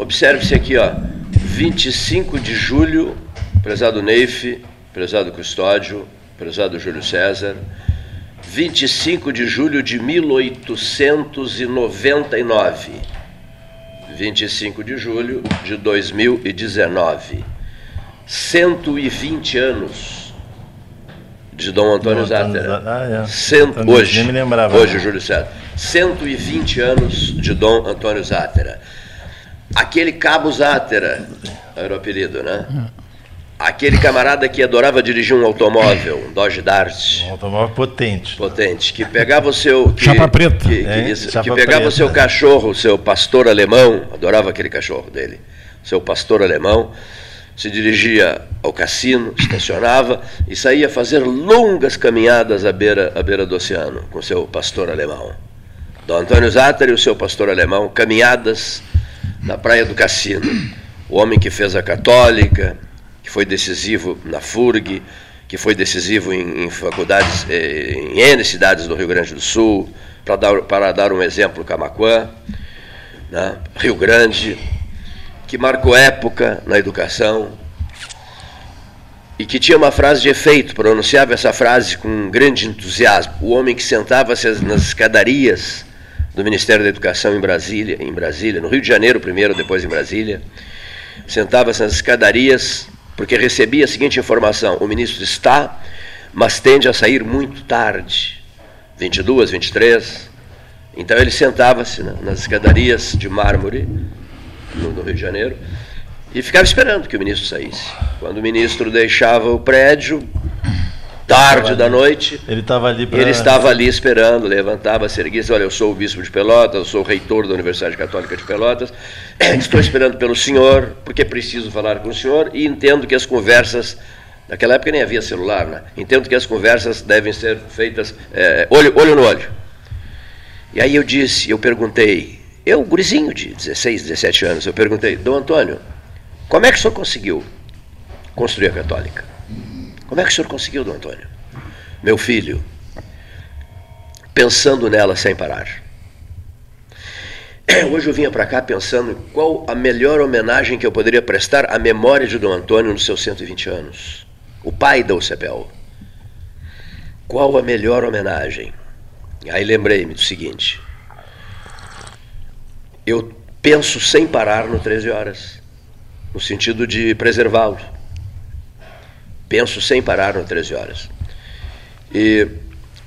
Observe-se aqui, ó, 25 de julho, prezado Neif, prezado Custódio, prezado Júlio César, 25 de julho de 1899. 25 de julho de 2019. 120 anos de Dom Antônio Zátera. Ah, é. Cento, Antônio, hoje, lembrava. hoje, Júlio César. 120 anos de Dom Antônio Zátera. Aquele Cabo Zátera, era o apelido, né? Aquele camarada que adorava dirigir um automóvel, um Dodge Dart, Um automóvel potente. potente, que pegava o seu. Que, Chapa preta. Que, que É, isso, chapa que pegava o preta. seu cachorro, o seu pastor alemão, adorava aquele cachorro dele, seu pastor alemão, se dirigia ao cassino, estacionava e saía fazer longas caminhadas à beira, à beira do oceano com seu pastor alemão. Dom Antônio Zatter e o seu pastor alemão, caminhadas na praia do Cassino. O homem que fez a católica, que foi decisivo na FURG, que foi decisivo em, em faculdades, eh, em N cidades do Rio Grande do Sul, para dar, para dar um exemplo, Camaquã, né? Rio Grande, que marcou época na educação e que tinha uma frase de efeito, pronunciava essa frase com grande entusiasmo. O homem que sentava-se nas escadarias do Ministério da Educação em Brasília, em Brasília, no Rio de Janeiro primeiro, depois em Brasília, sentava-se nas escadarias porque recebia a seguinte informação: o ministro está, mas tende a sair muito tarde, 22, 23. Então ele sentava-se na- nas escadarias de mármore no Rio de Janeiro e ficava esperando que o ministro saísse. Quando o ministro deixava o prédio, tarde da noite, Ele estava ali para. ele estava ali esperando, levantava, se erguia e disse, olha, eu sou o bispo de Pelotas, eu sou o reitor da Universidade Católica de Pelotas, estou esperando pelo senhor, porque preciso falar com o senhor, e entendo que as conversas, naquela época nem havia celular, né? entendo que as conversas devem ser feitas eh, olho, olho no olho. E aí eu disse, eu perguntei, eu, gurizinho de 16, 17 anos, eu perguntei, Dom Antônio, como é que o senhor conseguiu construir a católica? Como é que o senhor conseguiu, Dom Antônio? Meu filho, pensando nela sem parar. Hoje eu vinha para cá pensando qual a melhor homenagem que eu poderia prestar à memória de Dom Antônio nos seus 120 anos. O pai da UCPEL. Qual a melhor homenagem? Aí lembrei-me do seguinte. Eu penso sem parar no 13 horas, no sentido de preservá-lo. Penso sem parar no 13 horas. E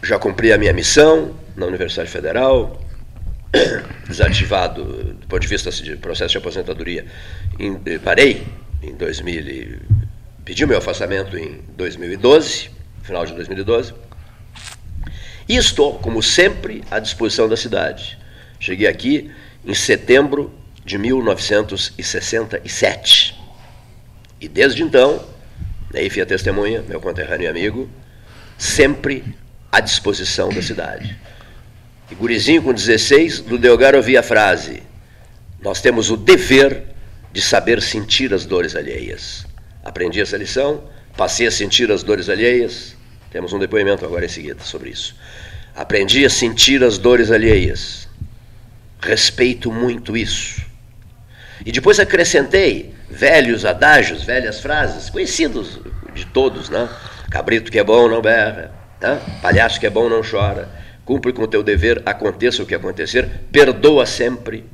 já cumpri a minha missão na Universidade Federal, desativado do ponto de vista de processo de aposentadoria. Em, eh, parei em 2000, e- pedi meu afastamento em 2012, final de 2012. E estou, como sempre, à disposição da cidade. Cheguei aqui em setembro de 1967. E desde então, Neif é testemunha, meu conterrâneo e amigo, sempre à disposição da cidade. E gurizinho com 16, do Delgar ouvi a frase: Nós temos o dever de saber sentir as dores alheias. Aprendi essa lição, passei a sentir as dores alheias. Temos um depoimento agora em seguida sobre isso. Aprendi a sentir as dores alheias. Respeito muito isso. E depois acrescentei velhos adágios, velhas frases, conhecidos de todos, né? Cabrito que é bom não berra, né? palhaço que é bom não chora, cumpre com o teu dever, aconteça o que acontecer, perdoa sempre,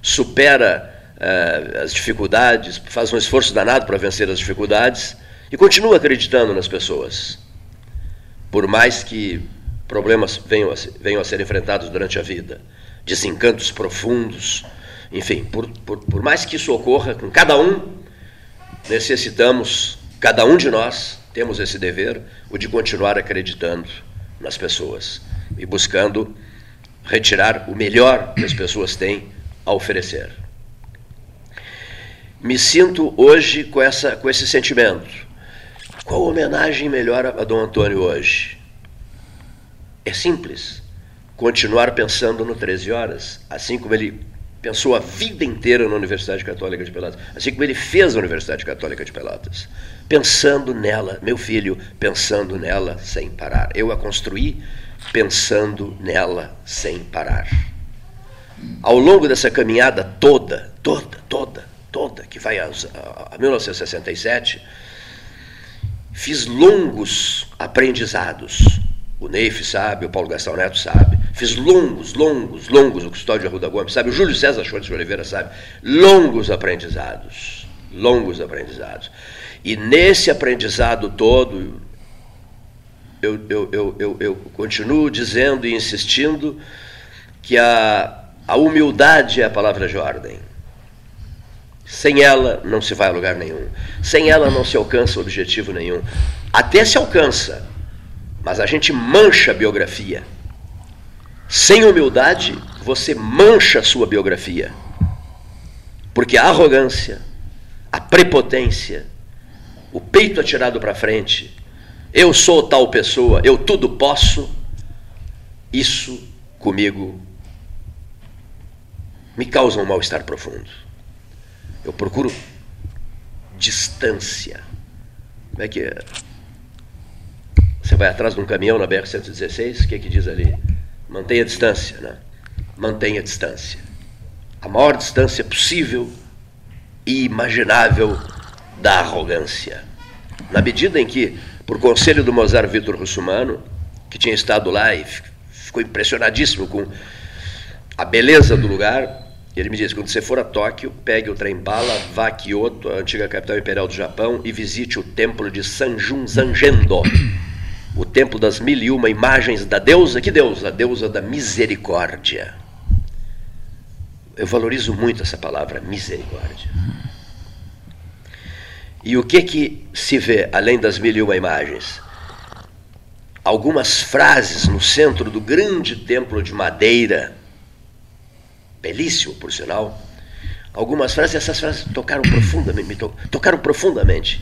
supera eh, as dificuldades, faz um esforço danado para vencer as dificuldades e continua acreditando nas pessoas. Por mais que problemas venham a, venham a ser enfrentados durante a vida, desencantos profundos, enfim, por, por, por mais que isso ocorra com cada um, necessitamos, cada um de nós, temos esse dever, o de continuar acreditando nas pessoas e buscando retirar o melhor que as pessoas têm a oferecer. Me sinto hoje com, essa, com esse sentimento. Qual homenagem melhor a Dom Antônio hoje? É simples. Continuar pensando no 13 horas, assim como ele pensou a vida inteira na Universidade Católica de Pelotas, assim como ele fez a Universidade Católica de Pelotas. Pensando nela, meu filho, pensando nela sem parar. Eu a construí pensando nela sem parar. Ao longo dessa caminhada toda, toda, toda, que vai a, a, a 1967, fiz longos aprendizados. O Neif sabe, o Paulo Gastão Neto sabe. Fiz longos, longos, longos, o Custódio Arruda Gomes sabe, o Júlio César Schwartz de Oliveira sabe. Longos aprendizados. Longos aprendizados. E nesse aprendizado todo, eu, eu, eu, eu, eu continuo dizendo e insistindo que a, a humildade é a palavra de ordem. Sem ela não se vai a lugar nenhum. Sem ela não se alcança objetivo nenhum. Até se alcança, mas a gente mancha a biografia. Sem humildade, você mancha a sua biografia. Porque a arrogância, a prepotência, o peito atirado para frente, eu sou tal pessoa, eu tudo posso, isso comigo me causa um mal-estar profundo. Eu procuro distância. Como é que é? Você vai atrás de um caminhão na BR-116, o que, é que diz ali? Mantenha a distância, né? Mantenha a distância. A maior distância possível e imaginável da arrogância. Na medida em que, por conselho do Mozart Vitor Russumano, que tinha estado lá e ficou impressionadíssimo com a beleza do lugar, ele me disse: quando você for a Tóquio, pegue o trem bala, vá a Kyoto, a antiga capital imperial do Japão, e visite o templo de Sanjun Zangendo, o templo das mil e uma imagens da deusa. Que deusa? A deusa da misericórdia. Eu valorizo muito essa palavra, misericórdia. E o que que se vê além das mil e uma imagens? Algumas frases no centro do grande templo de madeira belíssimo, por sinal. Algumas frases, essas frases tocaram profundamente, me to, tocaram profundamente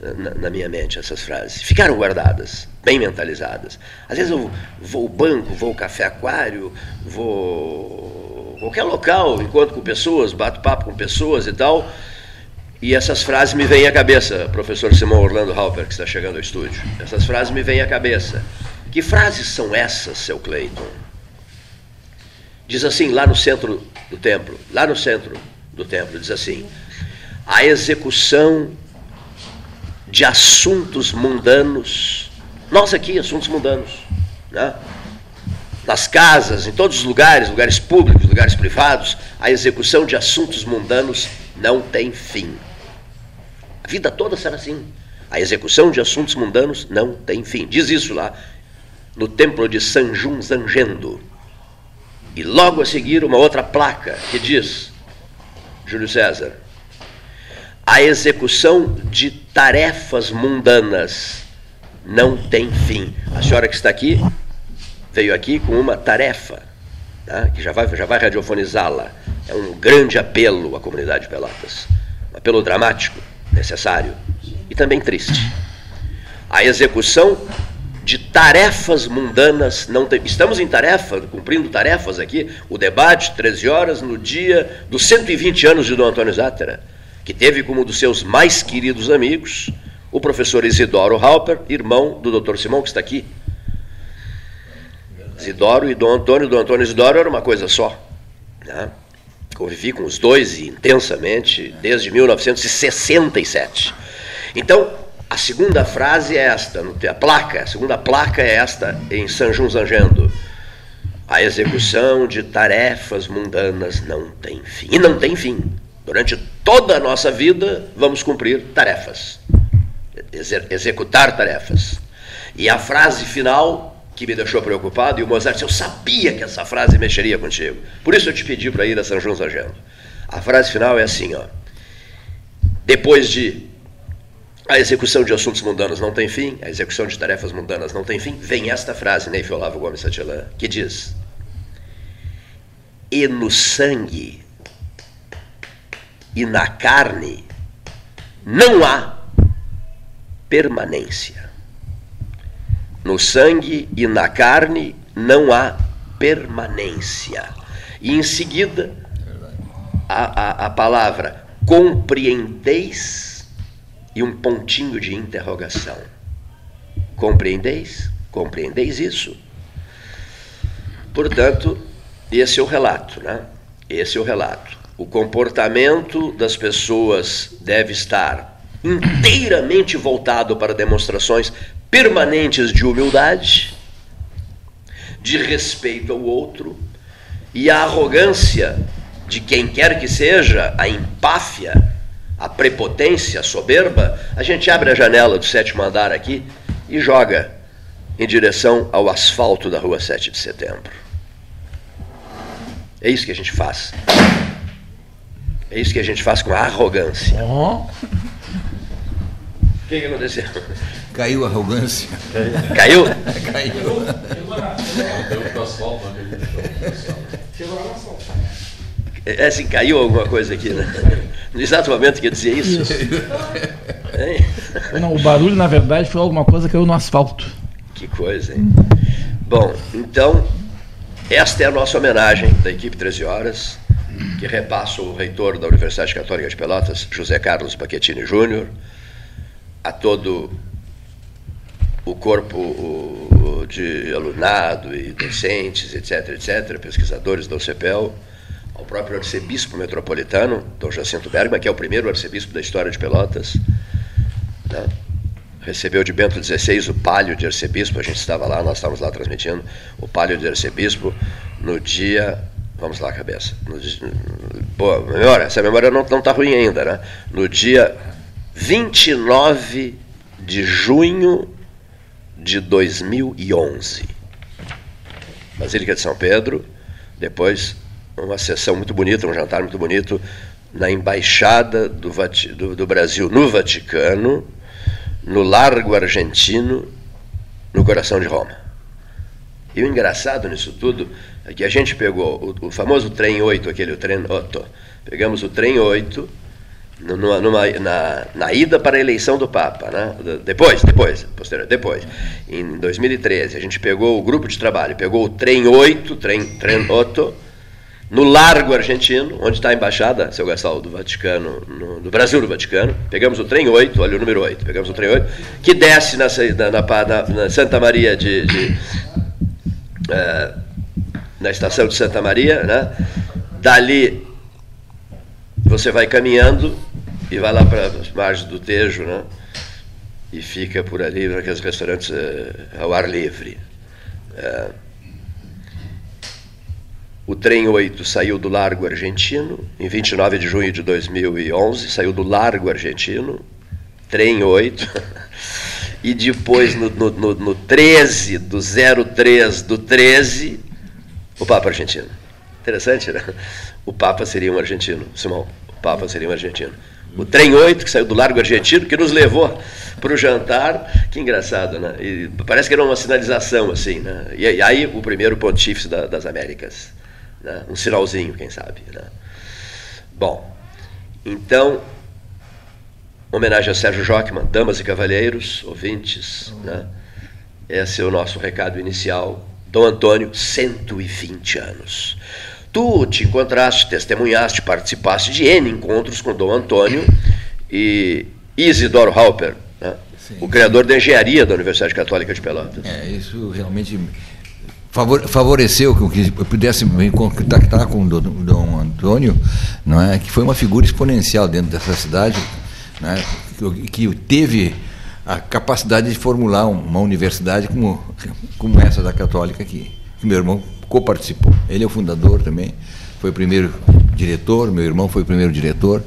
na, na, minha mente, essas frases. Ficaram guardadas, bem mentalizadas. Às vezes eu vou ao banco, vou ao café aquário, vou qualquer local, encontro com pessoas, bato papo com pessoas e tal, e essas frases me vêm à cabeça, professor Simão Orlando Halper, que está chegando ao estúdio. Essas frases me vêm à cabeça. Que frases são essas, seu Clayton? Diz assim, lá no centro do templo, lá no centro do templo, diz assim: a execução de assuntos mundanos, nós aqui, assuntos mundanos, né? nas casas, em todos os lugares, lugares públicos, lugares privados, a execução de assuntos mundanos não tem fim. A vida toda será assim. A execução de assuntos mundanos não tem fim. Diz isso lá no templo de Sanjun Zangendo. E logo a seguir uma outra placa que diz, Júlio César, a execução de tarefas mundanas não tem fim. A senhora que está aqui veio aqui com uma tarefa, né, que já vai, já vai radiofonizá-la. É um grande apelo à comunidade de Pelotas. Um apelo dramático, necessário e também triste. A execução de tarefas mundanas. Não tem, estamos em tarefa, cumprindo tarefas aqui. O debate, 13 horas, no dia dos 120 anos de Dom Antônio Zátera, que teve como um dos seus mais queridos amigos o professor Isidoro Halper, irmão do Dr. Simão, que está aqui. Isidoro e Dom Antônio. Dom Antônio e Isidoro era uma coisa só. Né? Convivi com os dois intensamente desde 1967. Então, a segunda frase é esta, a placa, a segunda placa é esta em João Zangendo. A execução de tarefas mundanas não tem fim. E não tem fim. Durante toda a nossa vida, vamos cumprir tarefas, executar tarefas. E a frase final que me deixou preocupado, e o Mozart disse, eu sabia que essa frase mexeria contigo. Por isso eu te pedi para ir a São João Zangendo. A frase final é assim, ó. Depois de a execução de assuntos mundanos não tem fim, a execução de tarefas mundanas não tem fim, vem esta frase, Neif Olavo Gomes Santillan, que diz: E no sangue e na carne não há permanência. No sangue e na carne não há permanência. E em seguida, a, a, a palavra compreendeis e um pontinho de interrogação. Compreendeis? Compreendeis isso? Portanto, esse é o relato, né? Esse é o relato. O comportamento das pessoas deve estar inteiramente voltado para demonstrações permanentes de humildade, de respeito ao outro, e a arrogância de quem quer que seja, a empáfia, a prepotência, a soberba, a gente abre a janela do sétimo andar aqui e joga em direção ao asfalto da rua 7 de setembro. É isso que a gente faz. É isso que a gente faz com arrogância. Oh. O que, que aconteceu? Caiu a arrogância. Caiu? Caiu. É assim, caiu alguma coisa aqui, né? No exato momento que eu dizia isso. Isso. Não, o barulho, na verdade, foi alguma coisa que caiu no asfalto. Que coisa, hein? Bom, então, esta é a nossa homenagem da equipe 13 Horas, que repassa o reitor da Universidade Católica de Pelotas, José Carlos Paquetini Júnior, a todo o corpo de alunado e docentes, etc., etc., pesquisadores da UCPEL, ao próprio arcebispo metropolitano, Dom Jacinto Bergman, que é o primeiro arcebispo da história de Pelotas. Né? Recebeu de Bento XVI o palio de arcebispo, a gente estava lá, nós estávamos lá transmitindo o palio de arcebispo no dia. Vamos lá, cabeça. No boa, memória, essa memória não está ruim ainda, né? No dia 29 de junho de 2011. Basílica de São Pedro, depois uma sessão muito bonita, um jantar muito bonito na Embaixada do, do, do Brasil no Vaticano, no Largo Argentino, no coração de Roma. E o engraçado nisso tudo que a gente pegou o, o famoso trem 8, aquele o trem 8, pegamos o trem 8 numa, numa, na, na, ida para a eleição do Papa, né? depois, depois, posterior, depois, em 2013, a gente pegou o grupo de trabalho, pegou o trem 8, trem, trem 8, no Largo Argentino, onde está a embaixada, seu Gastal, do Vaticano, no, do Brasil do Vaticano. Pegamos o trem 8, olha o número 8, pegamos o trem 8, que desce na, na, na, na Santa Maria de. de uh, na estação de Santa Maria, né? Dali você vai caminhando e vai lá para as margens do Tejo, né? E fica por ali, naqueles restaurantes uh, ao ar livre. Uh, o trem 8 saiu do Largo Argentino, em 29 de junho de 2011, saiu do Largo Argentino, trem 8, e depois no, no, no, no 13 do 03 do 13, o Papa Argentino. Interessante, né? O Papa seria um argentino, Simão. O Papa seria um argentino. O trem 8, que saiu do Largo Argentino, que nos levou para o jantar. Que engraçado, né? E parece que era uma sinalização, assim, né? E, aí o primeiro pontífice da, das Américas. Né? Um sinalzinho, quem sabe. Né? Bom, então, homenagem a Sérgio Jockman, damas e cavalheiros, ouvintes, né? esse é o nosso recado inicial. Dom Antônio, 120 anos. Tu te encontraste, testemunhaste, participaste de N encontros com Dom Antônio e Isidoro Halper, né? o criador da engenharia da Universidade Católica de Pelotas. É, isso realmente favoreceu que eu pudesse me contactar com o Dom Antônio, não é? que foi uma figura exponencial dentro dessa cidade, né? que teve a capacidade de formular uma universidade como, como essa da Católica aqui. Que meu irmão co-participou. Ele é o fundador também, foi o primeiro diretor, meu irmão foi o primeiro diretor.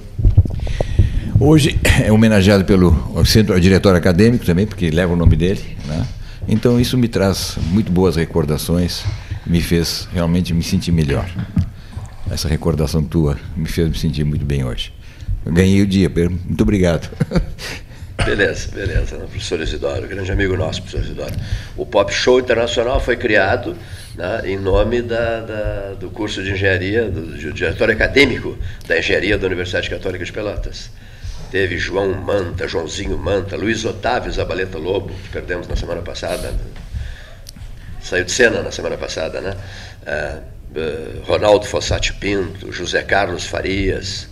Hoje é homenageado pelo centro diretor acadêmico também, porque leva o nome dele, né? Então isso me traz muito boas recordações, me fez realmente me sentir melhor. Essa recordação tua me fez me sentir muito bem hoje. Eu ganhei o dia, muito obrigado. Beleza, beleza. Professor Isidoro, grande amigo nosso, professor Isidoro. O Pop Show Internacional foi criado né, em nome da, da, do curso de engenharia, do, do diretório acadêmico da engenharia da Universidade Católica de Pelotas. Teve João Manta, Joãozinho Manta, Luiz Otávio Zabaleta Lobo, que perdemos na semana passada. Saiu de cena na semana passada, né? Uh, uh, Ronaldo Fossati Pinto, José Carlos Farias,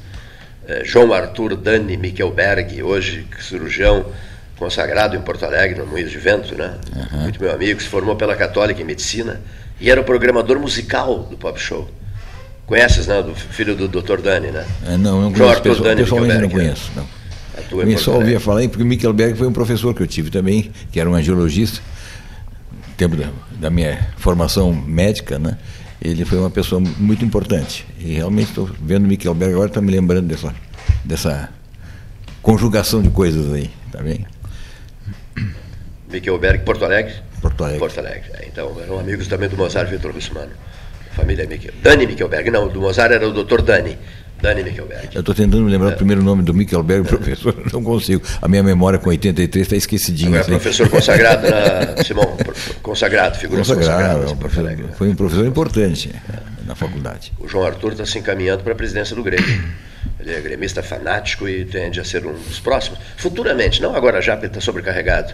João Arthur Dani Michelberg, hoje cirurgião consagrado em Porto Alegre, no Moinho de Vento, né? Uhum. Muito meu amigo, se formou pela Católica em Medicina e era o programador musical do Pop Show Conheces, né? Do filho do Dr. Dani, né? É, não, não conheço. Pessoal, Dani pessoalmente não Michelberg, conheço. Não. Eu só ouvia falar porque o Michelberg foi um professor que eu tive também, que era um angiologista, tempo da, da minha formação médica, né? Ele foi uma pessoa muito importante. E realmente estou vendo o Michelberg agora, está me lembrando dessa, dessa conjugação de coisas aí, tá bem? Michelberg, Porto Alegre? Porto Alegre. Porto Alegre. É, Então, eram amigos também do Mozart Vitor Russmano. Família Michel. Dani Michelberg. Não, do Mozart era o Dr. Dani. Dani Michelberg. Eu estou tentando me lembrar o primeiro nome do Michelberg, professor, não consigo. A minha memória com 83 está esquecidinha. Agora, assim. professor consagrado, na, Simão, consagrado, figuras Consagrado, consagradas é foi um professor importante na faculdade. O João Arthur está se encaminhando para a presidência do Grêmio. Ele é gremista fanático e tende a ser um dos próximos. Futuramente, não agora já, porque ele está sobrecarregado.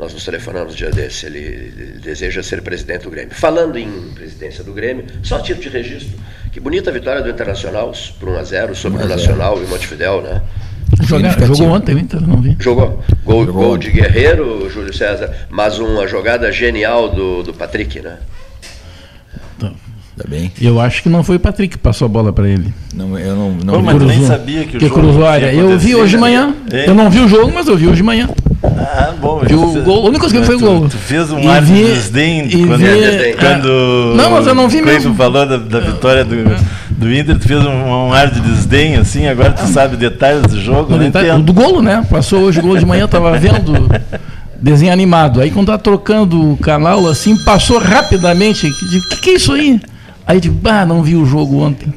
Nós nos telefonamos um dia desse. Ele, ele deseja ser presidente do Grêmio. Falando em presidência do Grêmio, só a título de registro. Que bonita vitória do Internacional por 1 a 0 sobre 1 a o 0. Nacional e o Montevidéu, né? Joga- Significativo. jogou ontem o Inter, não vi. Jogou. Gol, Jogou gol de Guerreiro, Júlio César, mas uma jogada genial do, do Patrick, né? Tá bem? Eu acho que não foi o Patrick que passou a bola para ele. Não, eu não, não Pô, mas tu nem Cruzou. sabia que o que jogo cruzou a área. Eu vi hoje de né? manhã. É. Eu não vi o jogo, mas eu vi hoje de manhã. Ah, bom. Vi o gol, a única coisa que foi o gol. Tu fez um E ar de desdém quando, vi- desdém. quando Não, mas eu não vi mesmo. falou da, da vitória do, do Inter, tu fez um, um ar de desdém, assim, agora tu sabe detalhes do jogo, não detalhe- entendo. do golo, né? Passou hoje o gol de manhã, eu tava vendo desenho animado. Aí quando tá trocando o canal, assim, passou rapidamente. O que, que é isso aí? Aí eu digo, ah, não vi o jogo ontem.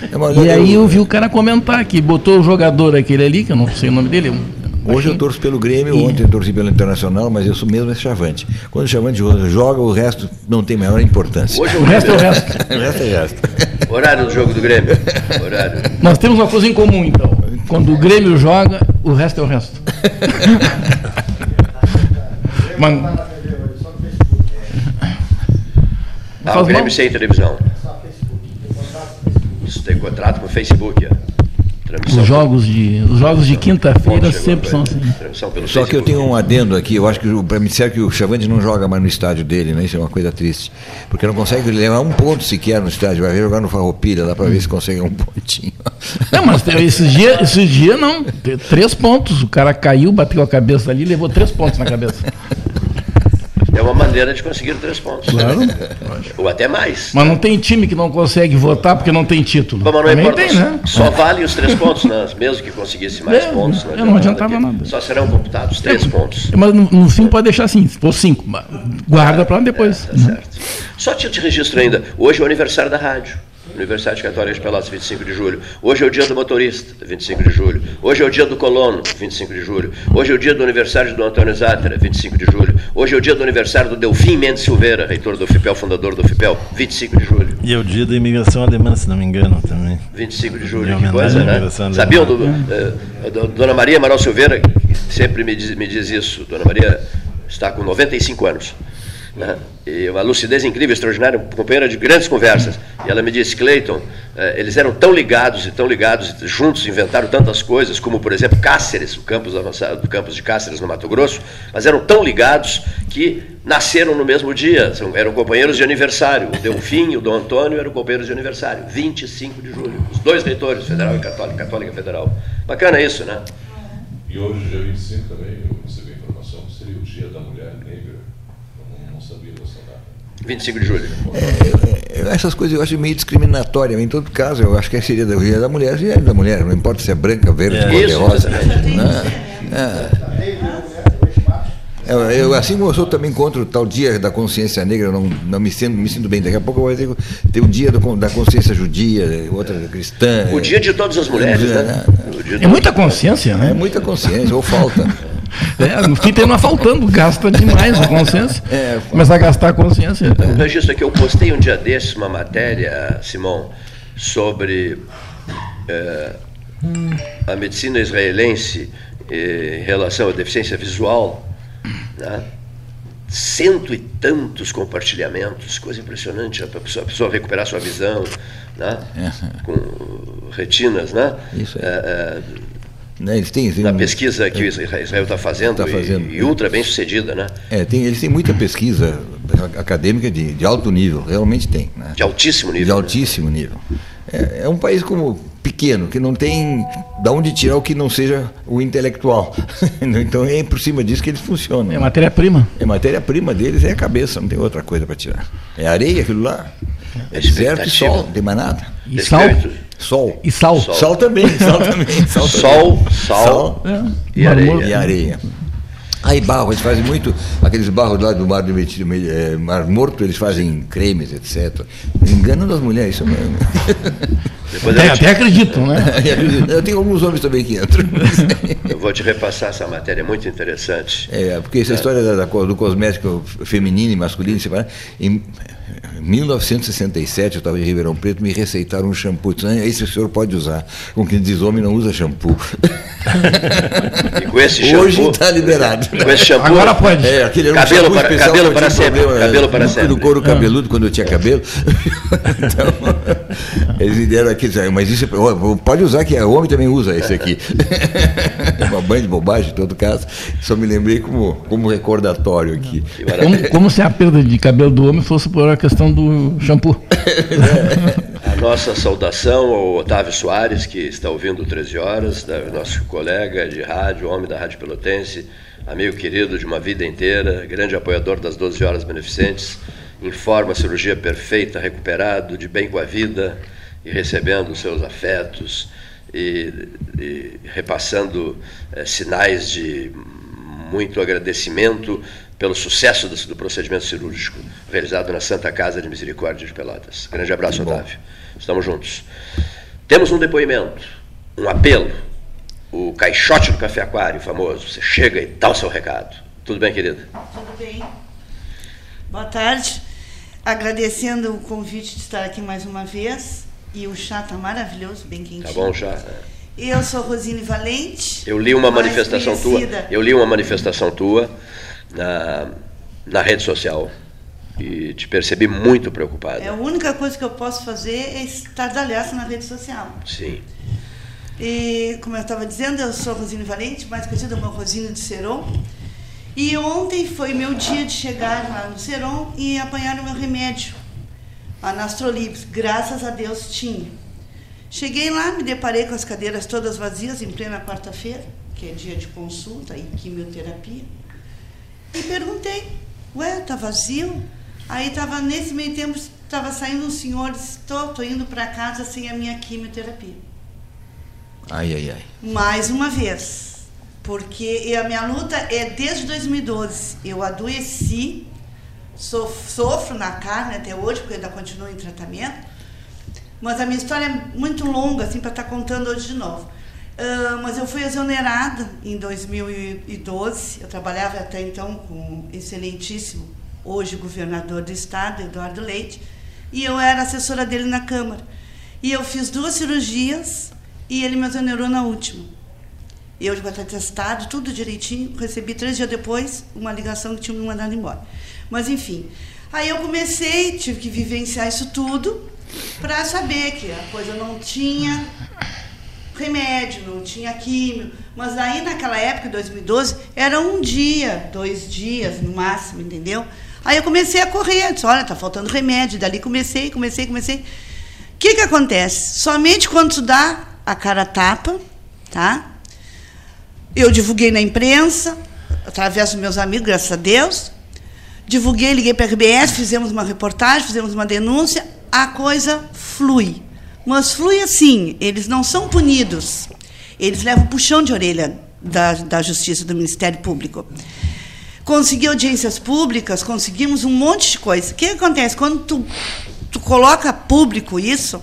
É, E aí eu vi o cara comentar que botou o jogador aquele ali, que eu não sei o nome dele. um- Hoje eu torço pelo Grêmio, E- ontem eu torci pelo Internacional, mas eu sou mesmo é Chavante. Quando o Chavante joga, o resto não tem maior importância. Hoje é O resto é o resto. O resto é resto. Horário do jogo do Grêmio. Horário. Nós temos uma coisa em comum, então. Quando o Grêmio joga, o resto é o resto. Mas, Ah, o Grêmio mal? sem televisão. Isso tem contrato com o Facebook. ó. Transmissão os jogos de, os jogos de quinta-feira sempre são agora. assim. Só que eu tenho um adendo aqui, eu acho que para me disser que o Chavante não joga mais no estádio dele, né? Isso é uma coisa triste. Porque não consegue levar um ponto sequer no estádio, vai jogar no Farroupilha, dá para ver se consegue um pontinho. Não, mas esses dias esses dia, não. Três pontos. O cara caiu, bateu a cabeça ali e levou três pontos na cabeça. É uma maneira de conseguir três pontos. Claro. Ou até mais. Mas não tem time que não consegue votar porque não tem título. Bom, mas não importa, tem, né? Só vale os três pontos, né? mesmo que conseguisse mais É, pontos. é, adianta não adiantava porque nada. Só serão computados três pontos. Mas no, no fim pode deixar assim, se for cinco. Guarda para depois. Tá certo. Só título de registro ainda. Hoje é o aniversário da rádio. Universidade Católica de Pelotas, 25 de julho. Hoje é o dia do motorista, 25 de julho. Hoje é o dia do colono, 25 de julho. Hoje é o dia do aniversário do Antônio Zátera, 25 de julho. Hoje é o dia do aniversário do Delfim Mendes Silveira, reitor do FIPEL, fundador do FIPEL, 25 de julho. E é o dia da imigração alemã, se não me engano, também. 25 de julho, que coisa, né? Sabiam, do, eh, a do- Dona Maria Amaral Silveira, que sempre me diz, me diz isso, Dona Maria está com 95 anos, né? e uma lucidez incrível, extraordinária, companheira de grandes conversas, e ela me disse, Cleiton, eh, eles eram tão ligados e tão ligados, juntos inventaram tantas coisas, como, por exemplo, Cáceres, o campus, avançado, do campus de Cáceres, no Mato Grosso, mas eram tão ligados que nasceram no mesmo dia, eram companheiros de aniversário, o Delfim e o Dom Antônio eram companheiros de aniversário, 25 de julho, os dois reitores, federal e católica, católica federal. Bacana isso, né? E hoje, dia 25 também, eu recebi a informação que seria o Dia da Mulher Negra. Eu não, não sabia dessa data. 25 de julho. É, Essas coisas eu acho meio discriminatórias. Em todo caso, eu acho que seria da dia da mulher, seria da mulher. Não importa se é branca, verde, É. cor de rosa. exatamente. Né? É. Eu, eu, assim como eu sou também contra o tal dia da consciência negra, eu não, não me, sinto, me sinto bem. Daqui a pouco vai ter, ter o dia do- da consciência judia, outra cristã. O dia de todas as mulheres, né? É muita consciência, É né? muita consciência, ou falta. É, no fim termina faltando, gasta demais a consciência. É. Começa a gastar a consciência. O registro aqui, eu postei um dia desses uma matéria, Simão, sobre eh, a medicina israelense eh, em relação à deficiência visual. Né? Cento e tantos compartilhamentos, coisa impressionante, a pessoa, a pessoa recuperar sua visão, né? com retinas, né? Isso aí. Né, Eles têm, na um- pesquisa que o Israel está fazendo, Tá fazendo. E, e ultra bem sucedida, né? É, tem, eles têm muita pesquisa acadêmica de, de alto nível, realmente tem. Né? de altíssimo nível. de né? altíssimo nível. é, é um país como pequeno, que não tem da onde tirar o que não seja o intelectual. então é por cima disso que eles funcionam. É matéria-prima. É matéria-prima deles é a cabeça, não tem outra coisa para tirar. É areia aquilo lá. É É deserto e sol, não tem mais nada. E sal. Sol. E sal. Sol. Sol também, sol também. Sol, Sol, sal, É. E areia. E areia. Aí barro, eles fazem muito, aqueles barros lá do Mar, do Meti- eh, Mar Morto, eles fazem cremes, etc. Enganando as mulheres, isso mesmo. Depois eu Até, te, até acreditam, né? Eu tenho alguns homens também que entram. eu vou te repassar essa matéria muito interessante. É, porque essa história da- da do cosmético feminino e masculino separado, em 1967, eu estava em Ribeirão Preto, me receitaram um shampoo. Disseram, "Ah, Esse o senhor pode usar. Com quem diz homem não usa shampoo. E com esse shampoo. Hoje está liberado. Com esse shampoo. Agora pode. É, aquele era um Cabelo shampoo para- especial cabelo para sempre, problema, cabelo para no- sempre. No couro cabeludo, quando eu tinha cabelo. então, eles me deram aqui, mas isso é, pode usar, que o homem também usa esse aqui. Uma banha de bobagem, em todo caso. Só me lembrei como, como recordatório aqui. Como, como se a perda de cabelo do homem fosse por questão do shampoo. A nossa saudação ao Otávio Soares, que está ouvindo 13 horas, nosso colega de rádio, homem da Rádio Pelotense, amigo querido de uma vida inteira, grande apoiador das 12 horas beneficentes, informa cirurgia perfeita, recuperado, de bem com a vida e recebendo os seus afetos e, e repassando eh, sinais de muito agradecimento pelo sucesso do, do procedimento cirúrgico realizado na Santa Casa de Misericórdia de Pelotas. Grande abraço, Otávio. Estamos juntos. Temos um depoimento, um apelo. O caixote do Café Aquário, famoso. Você chega e dá o seu recado. Tudo bem, querida? Tudo bem? Boa tarde. Agradecendo o convite de estar aqui mais uma vez. E o chá está maravilhoso, bem quentinho. Tá bom já? Eu sou Rosine Valente. Eu li uma manifestação tua. conhecida- Eu li uma manifestação tua na, na rede social e te percebi muito preocupada. É a única coisa que eu posso fazer é estardalhaço na rede social. Sim. E, como eu estava dizendo, eu sou Rosine Valente, mais conhecida como Rosine de Seron. E ontem foi meu dia de chegar lá no Seron e apanhar o meu remédio, a Nastrolibs. Graças a Deus tinha. Cheguei lá, me deparei com as cadeiras todas vazias em plena quarta-feira, que é dia de consulta e quimioterapia. E perguntei, ué, tá vazio? Aí estava nesse meio tempo, estava saindo um senhor, disse, tô, tô indo para casa sem a minha quimioterapia Ai, ai, ai. mais uma vez. Porque a minha luta é desde 2012. Eu adoeci, sof- sofro na carne até hoje, porque ainda continuo em tratamento. Mas a minha história é muito longa, assim, para estar contando hoje de novo. Ah, mas eu fui exonerada em 2012. Eu trabalhava até então com o excelentíssimo, hoje governador do estado, Eduardo Leite, e eu era assessora dele na Câmara. E eu fiz duas cirurgias e ele me exonerou na última. Eu, de botar atestado, tudo direitinho, recebi três dias depois uma ligação que tinha me mandado embora. Mas, enfim. Aí eu comecei, tive que vivenciar isso tudo para saber que a coisa não tinha remédio, não tinha químio. Mas aí, naquela época, em 2012, era um dia, dois dias no máximo, entendeu? Aí eu comecei a correr, disse, olha, tá faltando remédio. Dali comecei, comecei, comecei. O que que acontece? Somente quando tu dá a cara tapa, tá? Eu divulguei na imprensa, através dos meus amigos, graças a Deus. Divulguei, liguei para a RBS, fizemos uma reportagem, fizemos uma denúncia, a coisa flui. Mas flui assim, eles não são punidos. Eles levam puxão de orelha da, da Justiça, do Ministério Público. Consegui audiências públicas, conseguimos um monte de coisa. O que acontece? Quando tu, tu coloca público isso,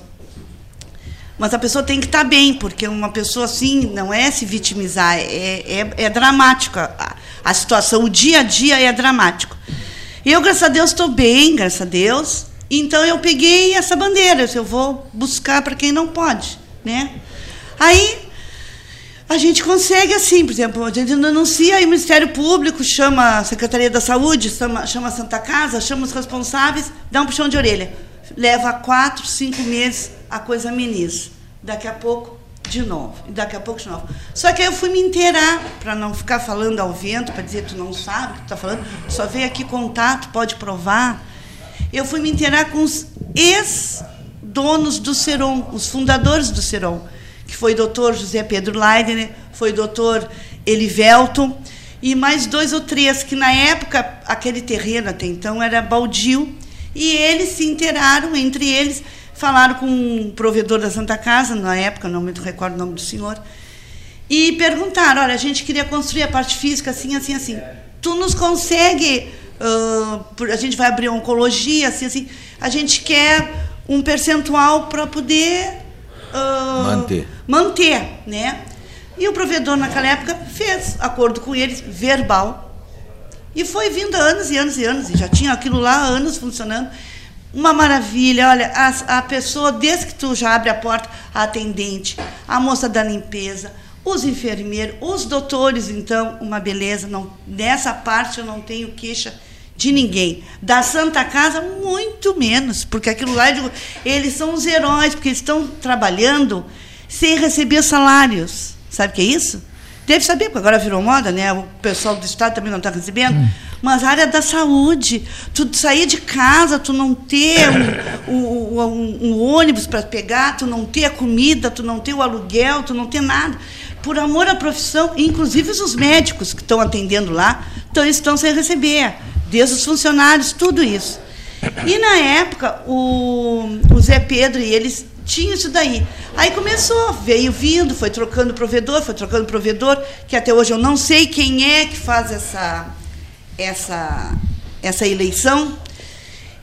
mas a pessoa tem que estar bem, porque uma pessoa assim não é se vitimizar, é, é, é dramático. A, a situação, o dia a dia é dramático. Eu, graças a Deus, estou bem, graças a Deus. Então eu peguei essa bandeira, eu vou buscar para quem não pode. Né? Aí a gente consegue assim, por exemplo, a gente denuncia aí o Ministério Público, chama a Secretaria da Saúde, chama, chama a Santa Casa, chama os responsáveis, dá um puxão de orelha. Leva quatro, cinco meses, a coisa ameniza. Daqui a pouco, de novo. E daqui a pouco, de novo. Só que aí eu fui me inteirar, para não ficar falando ao vento, para dizer tu não sabe o que tu está falando, só veio aqui contato, pode provar. Eu fui me inteirar com os ex donos do Seron, os fundadores do Seron, que foi o doutor José Pedro Leidner, foi o doutor Elivelton, e mais dois ou três, que na época, aquele terreno até então era baldio, e eles se inteiraram entre eles, falaram com um provedor da Santa Casa, na época, não me recordo o nome do senhor, e perguntaram: olha, a gente queria construir a parte física assim, assim, assim. Tu nos consegue. Uh, a gente vai abrir oncologia, assim, assim. A gente quer um percentual para poder uh, Manter. manter, né? E o provedor naquela época fez acordo com eles verbal e foi vindo anos e anos e anos e já tinha aquilo lá há anos funcionando. Uma maravilha, olha, a, a pessoa, desde que tu já abre a porta, a atendente, a moça da limpeza, os enfermeiros, os doutores, então, uma beleza. Não, nessa parte eu não tenho queixa de ninguém. Da Santa Casa, muito menos, porque aquilo lá, digo, eles são os heróis, porque eles estão trabalhando sem receber salários. Sabe o que é isso? Deve saber, porque agora virou moda, né? O pessoal do Estado também não está recebendo. Hum. Mas a área da saúde, tu sair de casa, tu não ter um, um, um, um ônibus para pegar, tu não ter a comida, tu não ter o aluguel, tu não ter nada por amor à profissão, inclusive os médicos que estão atendendo lá, então, estão sem receber, desde os funcionários, tudo isso. E na época, o, o Zé Pedro e eles tinham isso daí. Aí começou, veio vindo, foi trocando provedor, foi trocando provedor, que até hoje eu não sei quem é que faz essa, essa, essa eleição,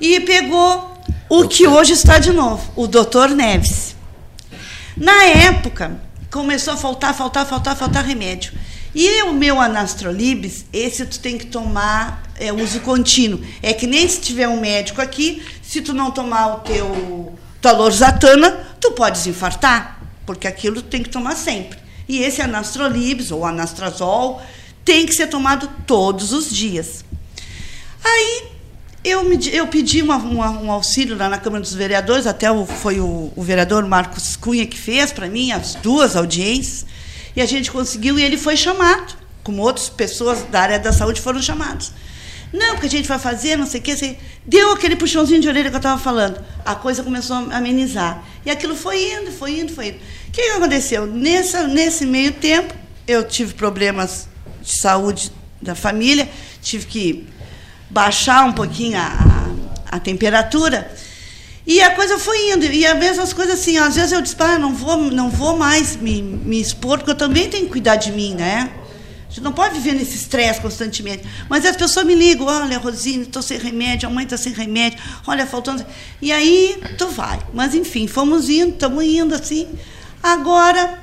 e pegou o que hoje está de novo, o doutor Neves. Na época, começou a faltar, faltar, faltar, faltar remédio. E o meu anastrolibes, esse tu tem que tomar é, uso contínuo. É que nem se tiver um médico aqui, se tu não tomar o teu talorzatana, tu podes infartar, porque aquilo tu tem que tomar sempre. E esse anastrolibes ou anastrazol tem que ser tomado todos os dias. Aí eu, me, eu pedi uma, uma, um auxílio lá na Câmara dos Vereadores, até o, foi o, o vereador Marcos Cunha que fez para mim as duas audiências, e a gente conseguiu, e ele foi chamado, como outras pessoas da área da saúde foram chamados. Não, porque a gente vai fazer, não sei o quê. Assim, deu aquele puxãozinho de orelha que eu estava falando. A coisa começou a amenizar. E aquilo foi indo, foi indo, foi indo. O que aconteceu? Nesse meio tempo, eu tive problemas de saúde da família, tive que baixar um pouquinho a, a, a, temperatura. E a coisa foi indo. E as mesmas coisas assim, às vezes eu disse, ah, não vou, não vou mais me, me expor, porque eu também tenho que cuidar de mim, né? A gente não pode viver nesse estresse constantemente. Mas as pessoas me ligam, olha, Rosine, estou sem remédio, a mãe está sem remédio, olha, faltando. E aí, tu vai. Mas, enfim, fomos indo, estamos indo assim. Agora,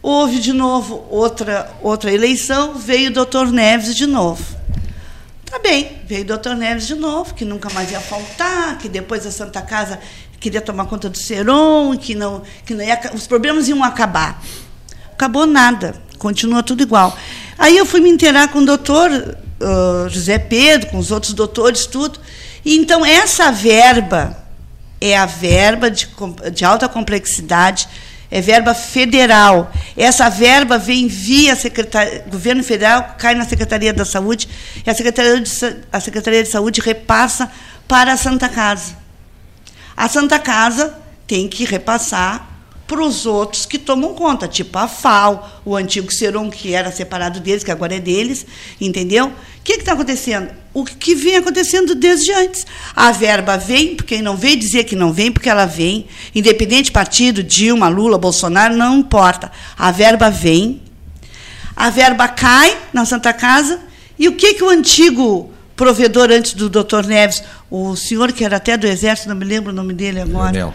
houve de novo outra, outra eleição, veio o doutor Neves de novo. Tá bem, veio o doutor Neves de novo, que nunca mais ia faltar, que depois a Santa Casa queria tomar conta do Seron, que não, que não ia, os problemas iam acabar. Acabou nada, continua tudo igual. Aí eu fui me inteirar com o doutor uh, José Pedro, com os outros doutores, tudo. E então essa verba é a verba de, de alta complexidade é verba federal. Essa verba vem via governo federal, cai na Secretaria da Saúde, e a Secretaria de, a Secretaria de Saúde repassa para a Santa Casa. A Santa Casa tem que repassar para os outros que tomam conta, tipo a FAO, o antigo Serum, que era separado deles, que agora é deles, entendeu? O que está acontecendo? O que vem acontecendo desde antes. A verba vem, porque não vem dizer que não vem, porque ela vem, independente partido, Dilma, Lula, Bolsonaro, não importa. A verba vem, a verba cai na Santa Casa, e o que, que o antigo provedor antes do doutor Neves, o senhor que era até do Exército, não me lembro o nome dele agora. Leonel.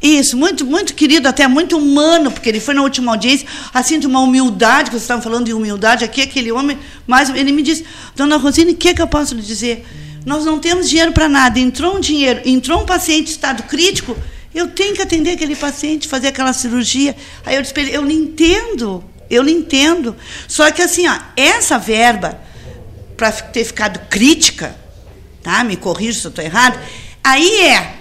Isso, muito, muito querido, até muito humano, porque ele foi na última audiência, assim, de uma humildade, que vocês estavam falando de humildade aqui, aquele homem, mas ele me disse, dona Rosine, o que, que eu posso lhe dizer? Nós não temos dinheiro para nada, entrou um dinheiro, entrou um paciente em estado crítico, eu tenho que atender aquele paciente, fazer aquela cirurgia. Aí eu disse eu lhe entendo, eu lhe entendo. Só que assim, ó, essa verba, para ter ficado crítica, tá? me corrija se eu estou errado, aí é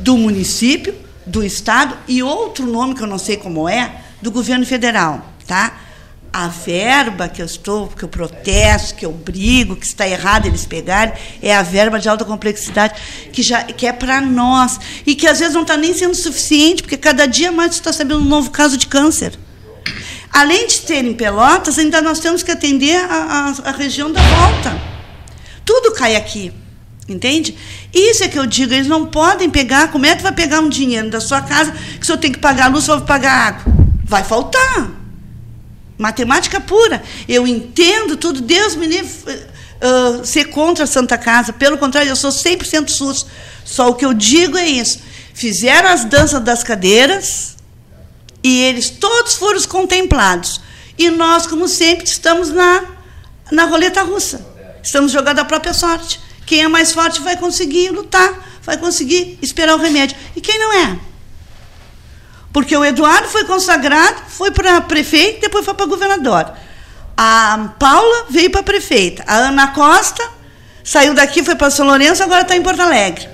do município, do Estado e outro nome que eu não sei como é, do governo federal. Tá? A verba que eu estou, que eu protesto, que eu brigo, que está errado eles pegarem, é a verba de alta complexidade, que, já, que é para nós. E que às vezes não está nem sendo suficiente, porque cada dia mais está sabendo um novo caso de câncer. Além de terem pelotas, ainda nós temos que atender a, a, a região da volta. Tudo cai aqui. Entende? Isso é que eu digo, eles não podem pegar. Como é que vai pegar um dinheiro da sua casa que o senhor tem que pagar a luz ou pagar a água? Vai faltar. Matemática pura. Eu entendo tudo, Deus me livre uh, ser contra a Santa Casa. Pelo contrário, eu sou 100% SUS. Só o que eu digo é isso. Fizeram as danças das cadeiras e eles todos foram contemplados. E nós, como sempre, estamos na, na roleta russa. Estamos jogando a própria sorte. Quem é mais forte vai conseguir lutar, vai conseguir esperar o remédio. E quem não é? Porque o Eduardo foi consagrado, foi para prefeito, depois foi para governador. A Paula veio para prefeita. A Ana Costa saiu daqui, foi para São Lourenço, agora está em Porto Alegre.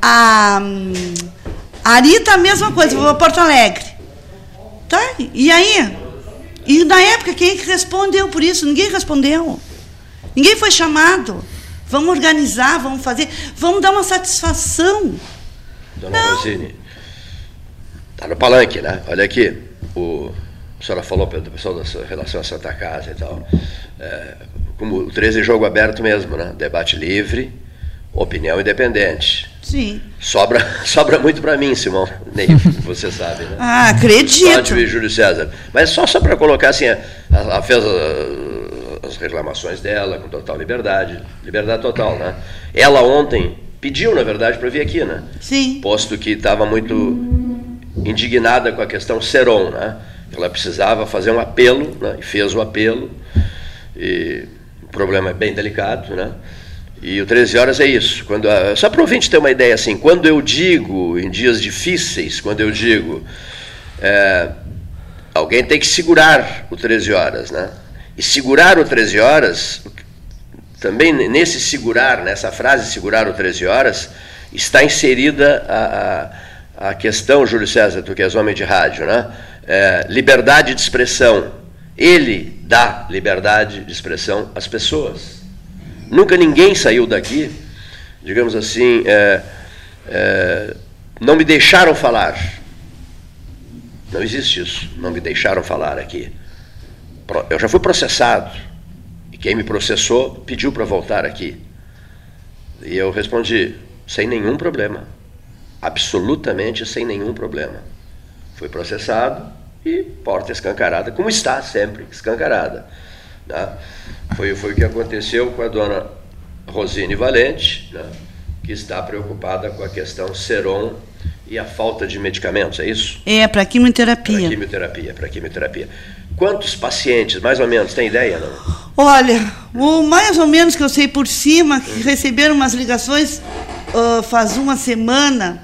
A, a Arita, a mesma coisa, foi para Porto Alegre. Tá? E aí? E na época, quem é que respondeu por isso? Ninguém respondeu. Ninguém foi chamado. Vamos organizar, vamos fazer, vamos dar uma satisfação. Dona Não. Rosine, está no palanque, né? Olha aqui, o, a senhora falou para o pessoal da relação à Santa Casa e tal. É, como o 13 é jogo aberto mesmo, né? Debate livre, opinião independente. Sim. Sobra, sobra muito para mim, Simão. Nem você sabe, né? Ah, acredito. Sódio e Júlio César. Mas só, só para colocar assim, a, a, fez a, as reclamações dela com total liberdade, liberdade total, né? Ela ontem pediu, na verdade, para vir aqui, né? Sim. Posto que estava muito indignada com a questão Seron, né? Ela precisava fazer um apelo, né? E fez o apelo. E o problema é bem delicado, né? E o 13 horas é isso. Quando, só para o ouvinte ter uma ideia assim, quando eu digo em dias difíceis, quando eu digo é, alguém tem que segurar o 13 horas, né? E segurar o 13 horas, também nesse segurar, nessa frase segurar o 13 horas, está inserida a, a, a questão, Júlio César, tu que és homem de rádio, né? É, liberdade de expressão. Ele dá liberdade de expressão às pessoas. Nunca ninguém saiu daqui, digamos assim, é, é, não me deixaram falar. Não existe isso. Não me deixaram falar aqui eu já fui processado. E quem me processou pediu para voltar aqui. E eu respondi: sem nenhum problema. Absolutamente sem nenhum problema. Fui processado e porta escancarada, como está sempre escancarada. Né? Foi, foi o que aconteceu com a dona Rosine Valente, né? que está preocupada com a questão Seron e a falta de medicamentos, é isso? É, para quimioterapia. Para quimioterapia, para quimioterapia. Quantos pacientes, mais ou menos, tem ideia? Não? Olha, o mais ou menos que eu sei por cima, que receberam umas ligações uh, faz uma semana,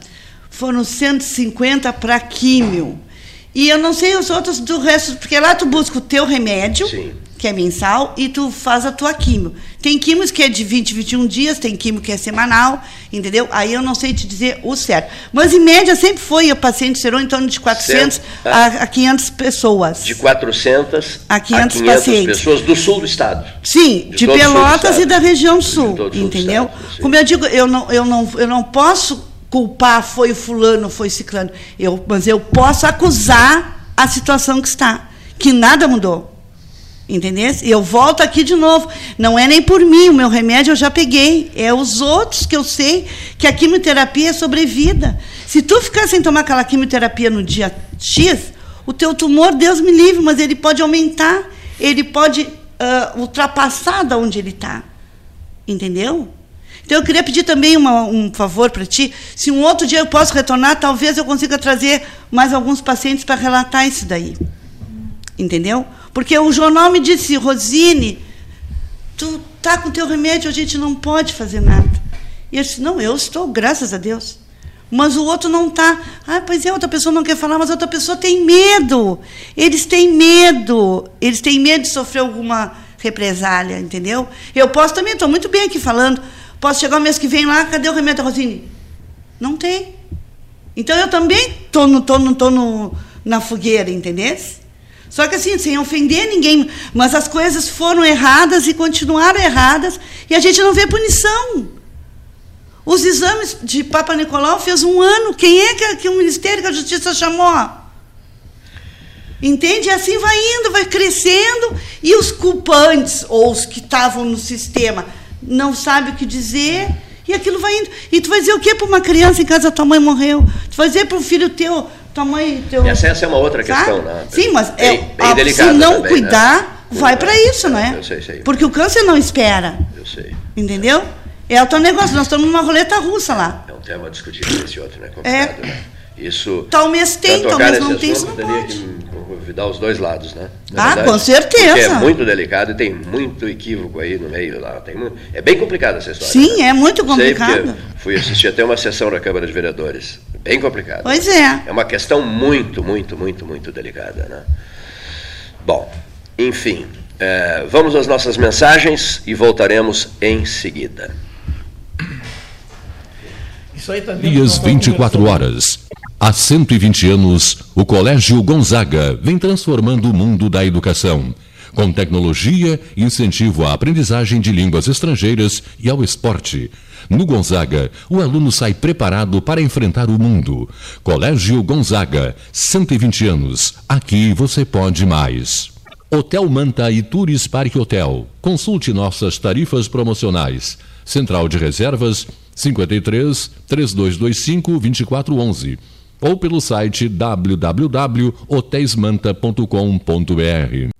foram 150 para químio. E eu não sei os outros do resto, porque lá tu busca o teu remédio. Sim que é mensal, e tu faz a tua químio. Tem químios que é de 20, 21 dias, tem químio que é semanal, entendeu? Aí eu não sei te dizer o certo. Mas, em média, sempre foi o paciente serou em torno de 400 a, a 500 pessoas. De 400 a 500, a 500 pacientes. pessoas do sul do estado. Sim, de, de Pelotas e da região sul, entendeu? Estado, Como eu digo, eu não, eu, não, eu não posso culpar foi fulano, foi ciclano, eu, mas eu posso acusar a situação que está, que nada mudou. Entendeu? E eu volto aqui de novo. Não é nem por mim, o meu remédio eu já peguei. É os outros que eu sei que a quimioterapia é sobrevida. Se tu ficar sem tomar aquela quimioterapia no dia X, o teu tumor, Deus me livre, mas ele pode aumentar, ele pode uh, ultrapassar da onde ele está. Entendeu? Então eu queria pedir também uma, um favor para ti. Se um outro dia eu posso retornar, talvez eu consiga trazer mais alguns pacientes para relatar isso daí. Entendeu? Porque o jornal me disse, Rosine, tu tá com teu remédio, a gente não pode fazer nada. E eu disse, não, eu estou, graças a Deus. Mas o outro não está. Ah, pois é, outra pessoa não quer falar, mas outra pessoa tem medo. Eles têm medo. Eles têm medo de sofrer alguma represália, entendeu? Eu posso também, estou muito bem aqui falando. Posso chegar o mês que vem lá, cadê o remédio, Rosine? Não tem. Então eu também estou no, tô no, tô no, na fogueira, entendeu? Só que assim, sem ofender ninguém, mas as coisas foram erradas e continuaram erradas e a gente não vê punição. Os exames de Papa Nicolau fez um ano. Quem é que, que o Ministério da Justiça chamou? Entende? E assim vai indo, vai crescendo, e os culpantes, ou os que estavam no sistema, não sabem o que dizer, e aquilo vai indo. E tu vai dizer o que para uma criança em casa, tua mãe morreu? Tu vai dizer para um filho teu, tua mãe. Teu, essa, essa é uma outra sabe? questão, né? Sim, mas é, Bem- bem a- delicada se não também, cuidar, né? vai para isso, não é? Eu sei, sei. Porque o câncer não espera, Eu sei. entendeu? É o teu negócio, nós estamos numa roleta russa lá. É um tema discutível esse outro, né? Complicado, né? Isso. Tal mês tem, pra tal tocar mês nesse não tem, isso assunto, não teria pode. que convidar os dois lados, né? Na Ah, com certeza. Porque é muito delicado e tem muito equívoco aí no meio lá. Tem mu- É bem complicada essa história. Sim, né? é muito Sei complicado. fui assistir até uma sessão na Câmara de Vereadores. Bem complicado. Pois é. É uma questão muito, muito, muito, muito delicada, né? Bom, enfim, eh, vamos às nossas mensagens e voltaremos em seguida. Isso aí dentro Dias da nossa 24 conversa. horas. Há 120 anos, o Colégio Gonzaga vem transformando o mundo da educação. Com tecnologia, incentivo à aprendizagem de línguas estrangeiras e ao esporte. No Gonzaga, o aluno sai preparado para enfrentar o mundo. Colégio Gonzaga, 120 anos. Aqui você pode mais. Hotel Manta e Tours Parque Hotel. Consulte nossas tarifas promocionais. Central de Reservas 53 3225 2411 ou pelo site www.hotelsmanta.com.br.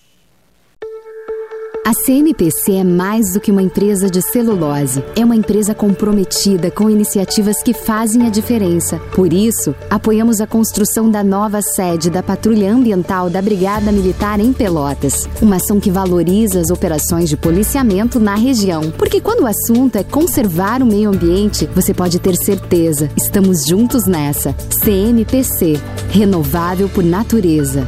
A CMPC é mais do que uma empresa de celulose. É uma empresa comprometida com iniciativas que fazem a diferença. Por isso, apoiamos a construção da nova sede da Patrulha Ambiental da Brigada Militar em Pelotas. Uma ação que valoriza as operações de policiamento na região. Porque quando o assunto é conservar o meio ambiente, você pode ter certeza, estamos juntos nessa. CMPC Renovável por Natureza.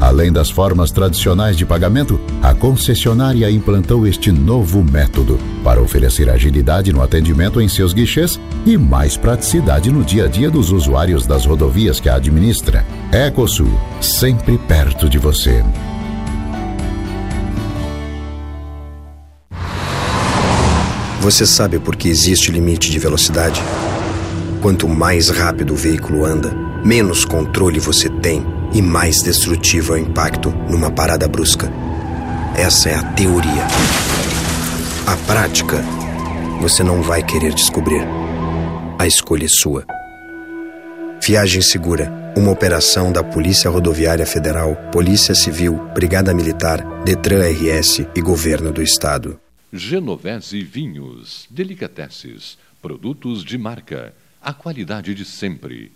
Além das formas tradicionais de pagamento, a concessionária implantou este novo método para oferecer agilidade no atendimento em seus guichês e mais praticidade no dia a dia dos usuários das rodovias que a administra. Ecosul, sempre perto de você. Você sabe por que existe limite de velocidade? Quanto mais rápido o veículo anda, menos controle você tem e mais destrutivo é o impacto numa parada brusca. Essa é a teoria. A prática, você não vai querer descobrir. A escolha é sua. Viagem Segura, uma operação da Polícia Rodoviária Federal, Polícia Civil, Brigada Militar, Detran RS e Governo do Estado. Genovese Vinhos, Delicateces, produtos de marca, a qualidade de sempre.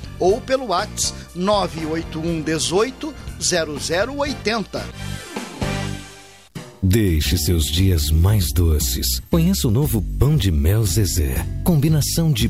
ou pelo WhatsApp 981 18 0080. Deixe seus dias mais doces. Conheça o novo pão de mel Zezé. Combinação de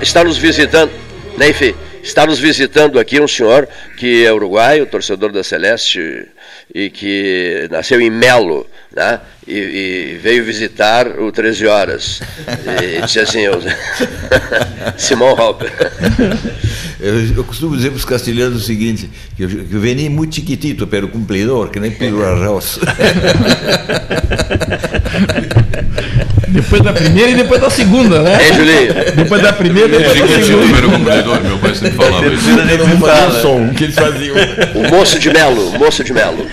Está, nos visitando, né, enfim, está nos visitando aqui um senhor que é uruguaio, torcedor da Celeste e que nasceu em Melo, né? E, e veio visitar o 13 Horas. E disse assim, eu, Simão Hopper. Eu, eu, costumo dizer para os castelhanos o seguinte, que eu, que eu veni muito chiquitito, pero cumpridor, que nem Pedro Arroz. Depois da primeira e depois da segunda, né? É, Julinho. Depois da primeira e depois da segunda. número computador, meu pai sempre falava isso. Se fala. som que eles faziam. O moço de Melo, o moço de Melo.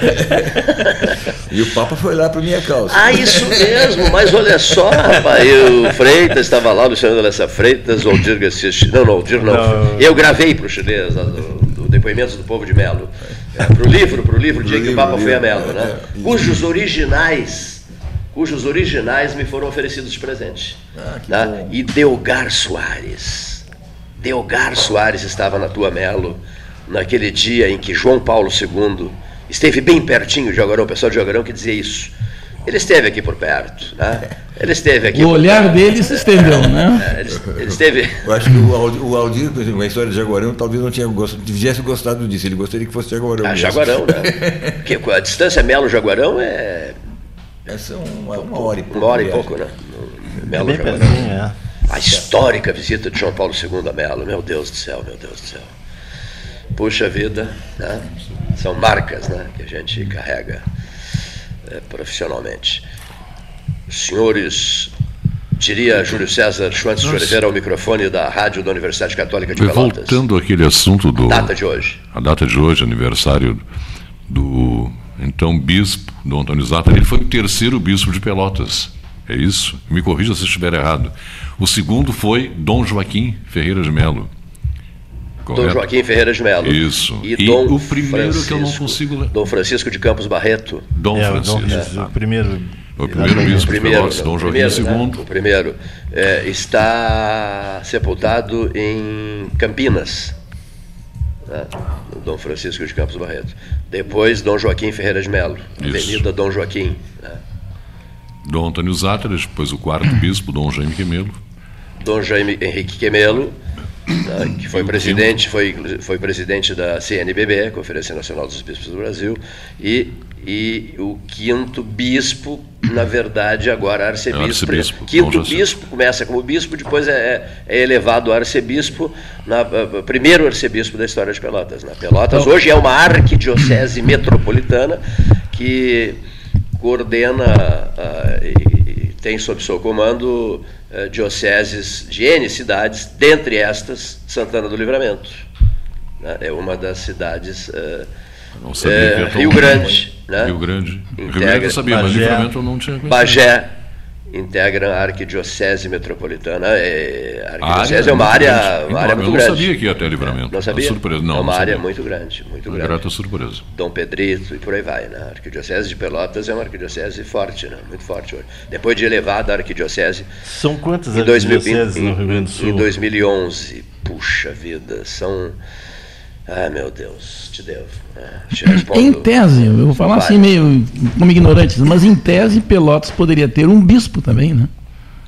E o Papa foi lá para minha causa. Ah, isso mesmo, mas olha só, rapaz, eu, o Freitas estava lá, o Luciano Alessa Freitas, o Aldir Garcia Não, não, Aldir não. Não. Eu gravei para o chinês, o do Depoimentos do Povo de Melo. Para o livro, para o livro Dia que o livro, Papa foi a livro, Melo, né? é. Cujos originais, cujos originais me foram oferecidos de presente. Ah, né? bom. E Delgar Soares. Delgar Soares estava na tua Melo naquele dia em que João Paulo II esteve bem pertinho de Jaguarão, o pessoal de Jaguarão que dizia isso. Ele esteve aqui por perto, né? Ele esteve aqui. O olhar perto. dele se estendeu, né? É, ele, ele esteve. Eu acho que o Aldir, por exemplo, a história de Jaguarão, talvez não tinha gostado, tivesse gostado disso. Ele gostaria que fosse Jaguarão. Ah, mesmo. Jaguarão, né? Porque a distância Melo-Jaguarão é Essa é uma, uma hora e pouco. uma hora e pouco, né? Bem Melo-Jaguarão. pertinho, é. A histórica visita de João Paulo II a Melo. Meu Deus do céu, meu Deus do céu. Puxa vida, né? São marcas né, que a gente carrega eh, profissionalmente. Senhores, diria Júlio César Schwantz de. Oliveira ao microfone da Rádio da Universidade Católica de Pelotas. Voltando àquele assunto do. Data de hoje. A data de hoje, aniversário do então bispo Dom Antônio Zata, ele foi o terceiro bispo de Pelotas. É isso? Me corrija se estiver errado. O segundo foi Dom Joaquim Ferreira de Melo. Dom Correto? Joaquim Ferreira de Melo. Isso. E, E Dom o primeiro que eu não Francisco- consigo ler. Dom Francisco de Campos Barreto. Dom É, Dom- Francisco. o primeiro. O primeiro bispo de primeiro, Pelotas, Dom o Joaquim primeiro, né? II. O primeiro é, está sepultado em Campinas, né? Dom Francisco de Campos Barreto. Depois, Dom Joaquim Ferreira de Melo, Isso. Avenida Dom Joaquim. né? Dom Antônio Zata, depois o quarto bispo, Dom Jaime Quemelo. Dom Jaime Henrique Quemelo, né, que foi presidente, foi, foi presidente da CNBB, Conferência Nacional dos Bispos do Brasil, e, e o quinto bispo, na verdade, agora arcebispo. Arcebispo, quinto bispo começa como bispo, depois é, é elevado a arcebispo, na, primeiro arcebispo da história de Pelotas. Né? Pelotas Então- hoje é uma arquidiocese metropolitana que coordena e tem sob seu comando ah, dioceses de N cidades, dentre estas Santana do Livramento. né? É uma das cidades. ah, Não sabia é, Rio. Grande. Né? Rio Grande. Rio Grande eu sabia, mas Bagé. Livramento eu não tinha conhecido. Bagé integram a arquidiocese metropolitana. É, a A arquidiocese é uma muito área, grande, uma área muito Eu não grande. sabia que ia até Livramento. Não sabia? Surpresa. Não, é uma não área sabia. muito grande, muito Uma grande. grata surpresa. Dom Pedrito e por aí vai. Né? A arquidiocese de Pelotas é uma arquidiocese forte, né? muito forte hoje. Depois de elevada a arquidiocese São quantas 2000, arquidioceses em, no Rio Grande do Sul? em 2011. Puxa vida, são. Ah, meu Deus, te devo. né? Te. Em tese, eu vou falar assim meio como ignorante, mas em tese Pelotas poderia ter um bispo também, né?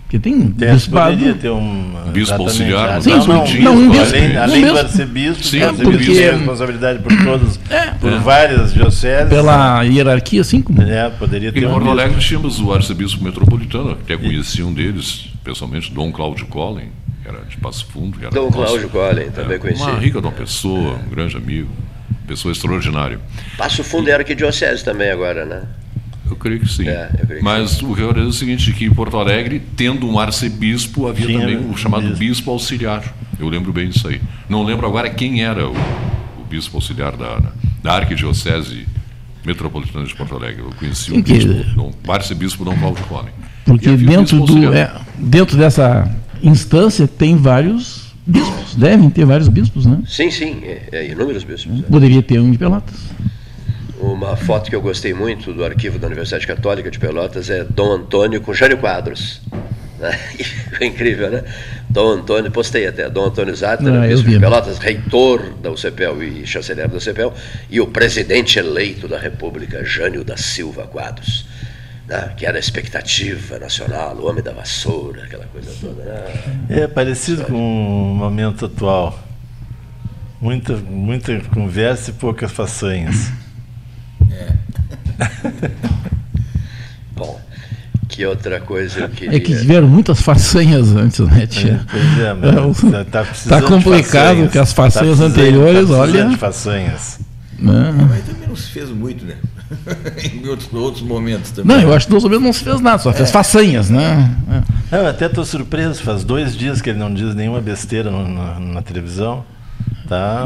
Porque tem Tese bispado. poderia ter um. Bispo auxiliar, ah, um Sim, não, não, sim, não, um bispo. Além, Um além do bispo. arcebispo, Sim, o é, arcebispo porque- tem responsabilidade por todos, por É. várias dioceses. Pela hierarquia, assim como. É, poderia Em ter um Porto bispo. Alegre tínhamos o arcebispo metropolitano, até conheci um deles, pessoalmente, Dom Cláudio Collin, que era de Passo Fundo. Que era Dom Cláudio Collin, também conheci. Uma rica de uma pessoa, um grande amigo, pessoa extraordinária. Passo Fundo é arquidiocese também agora, né? Eu creio que sim. É, creio que Mas o que eu é o seguinte, que em Porto Alegre, tendo um arcebispo, havia Tinha também o chamado bispo. bispo. auxiliar. Eu lembro bem disso aí. Não lembro agora quem era o, o bispo auxiliar da, da arquidiocese metropolitana de Porto Alegre. Eu conheci Sim, o que- bispo, Dom- o arcebispo Dom Cláudio Collin. Porque E dentro, do, é, dentro dessa instância tem vários bispos. Devem ter vários bispos, né? Sim, sim, é, é, inúmeros bispos. né? Poderia ter um de Pelotas. Uma foto que eu gostei muito do arquivo da Universidade Católica de Pelotas é Dom Antônio com Jânio Quadros. Né? Foi incrível, né? Dom Antônio, postei até, Dom Antônio Zatter, Ah, bispo de. Pelotas, reitor da UCPEL e chanceler da UCPEL, e o presidente eleito da República, Jânio da Silva Quadros. Né? Que era a expectativa nacional, o homem da vassoura, aquela coisa toda. Né? É parecido com o momento atual. Muita, muita conversa e poucas façanhas. Bom, que outra coisa eu queria. É que tiveram muitas façanhas antes, né, tia? Pois é, mas É, tá- tá precisando tá complicado, que as façanhas Tá precisando- anteriores, tá olha. de façanhas. Né? Mas também não se fez muito, né? em outros, outros momentos também. Não, eu acho que no não se fez nada, só fez É. façanhas, né? É. Eu até estou surpreso, faz dois dias que ele não diz nenhuma besteira no- na, na televisão. Tá,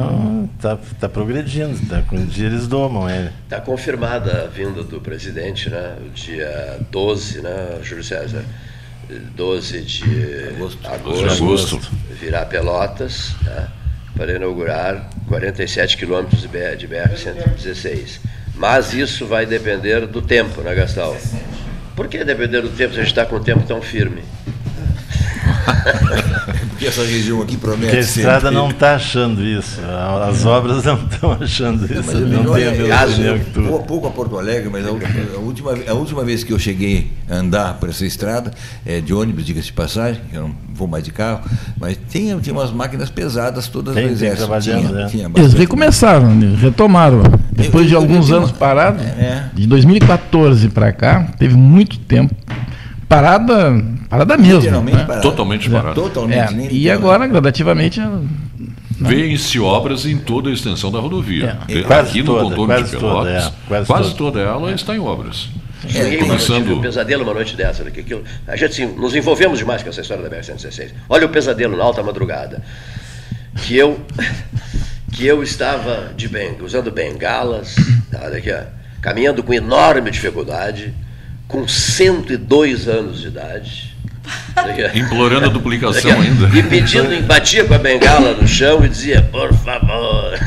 tá, tá progredindo, tá, com um dia eles domam ele. Está confirmada a vinda do presidente, né? O dia 12, né, Júlio César? 12 de agosto, De agosto. virá Pelotas, né? para inaugurar 47 quilômetros de BR, de BR-116. Mas isso vai depender do tempo, né, Gastão? Por que depender do tempo se a gente está com o tempo tão firme? Porque essa região aqui promete Porque a estrada sempre- não está achando isso, as obras não estão achando isso, Mas, não tem a mesma opinião que tu. Vou pouco a Porto Alegre, mas a última, a última, a última vez que eu cheguei a andar por essa estrada, é, de ônibus, diga-se de passagem, eu não vou mais de carro, mas tinha, tinha umas máquinas pesadas todas Tem, do exército. tinha, né? tinha Eles recomeçaram, né? retomaram. Depois de eu- eu alguns vi uma- anos parados, É. de 2014 para cá, teve muito tempo. Parada, parada mesmo. Né? parada. Totalmente parado. Totalmente. É, nem- e agora, gradativamente, Vêem-se obras em toda a extensão da rodovia. É. Quase Aqui no toda, contorno quase de Pelotas, toda, é, quase quase toda. toda ela está em obras. Uma noite, começando- tive um pesadelo uma noite dessa. né, que aquilo- a gente assim, nos envolvemos demais com essa história da BR-116. Olha o pesadelo na alta madrugada. Que eu, que eu estava de ben, usando bengalas, tá, olha aqui, ó, caminhando com enorme dificuldade, com 102 anos de idade. Implorando a duplicação aqui, ainda. E pedindo, batia com a bengala no chão e dizia, por favor,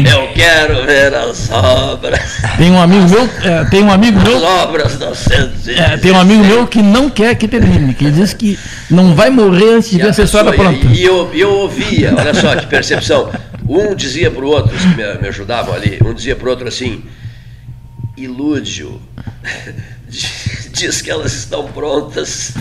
eu quero ver as obras. tem um amigo meu, é, tem um amigo As meu, obras do 116. é, tem um amigo meu que não quer que termine, que diz que não vai morrer antes de ver a essa pessoa- pronta. E, eu, eu ouvia, olha só que percepção. Um dizia para o outro, os que me, me ajudavam ali, um dizia para o outro assim: ilude-o. Diz que elas estão prontas,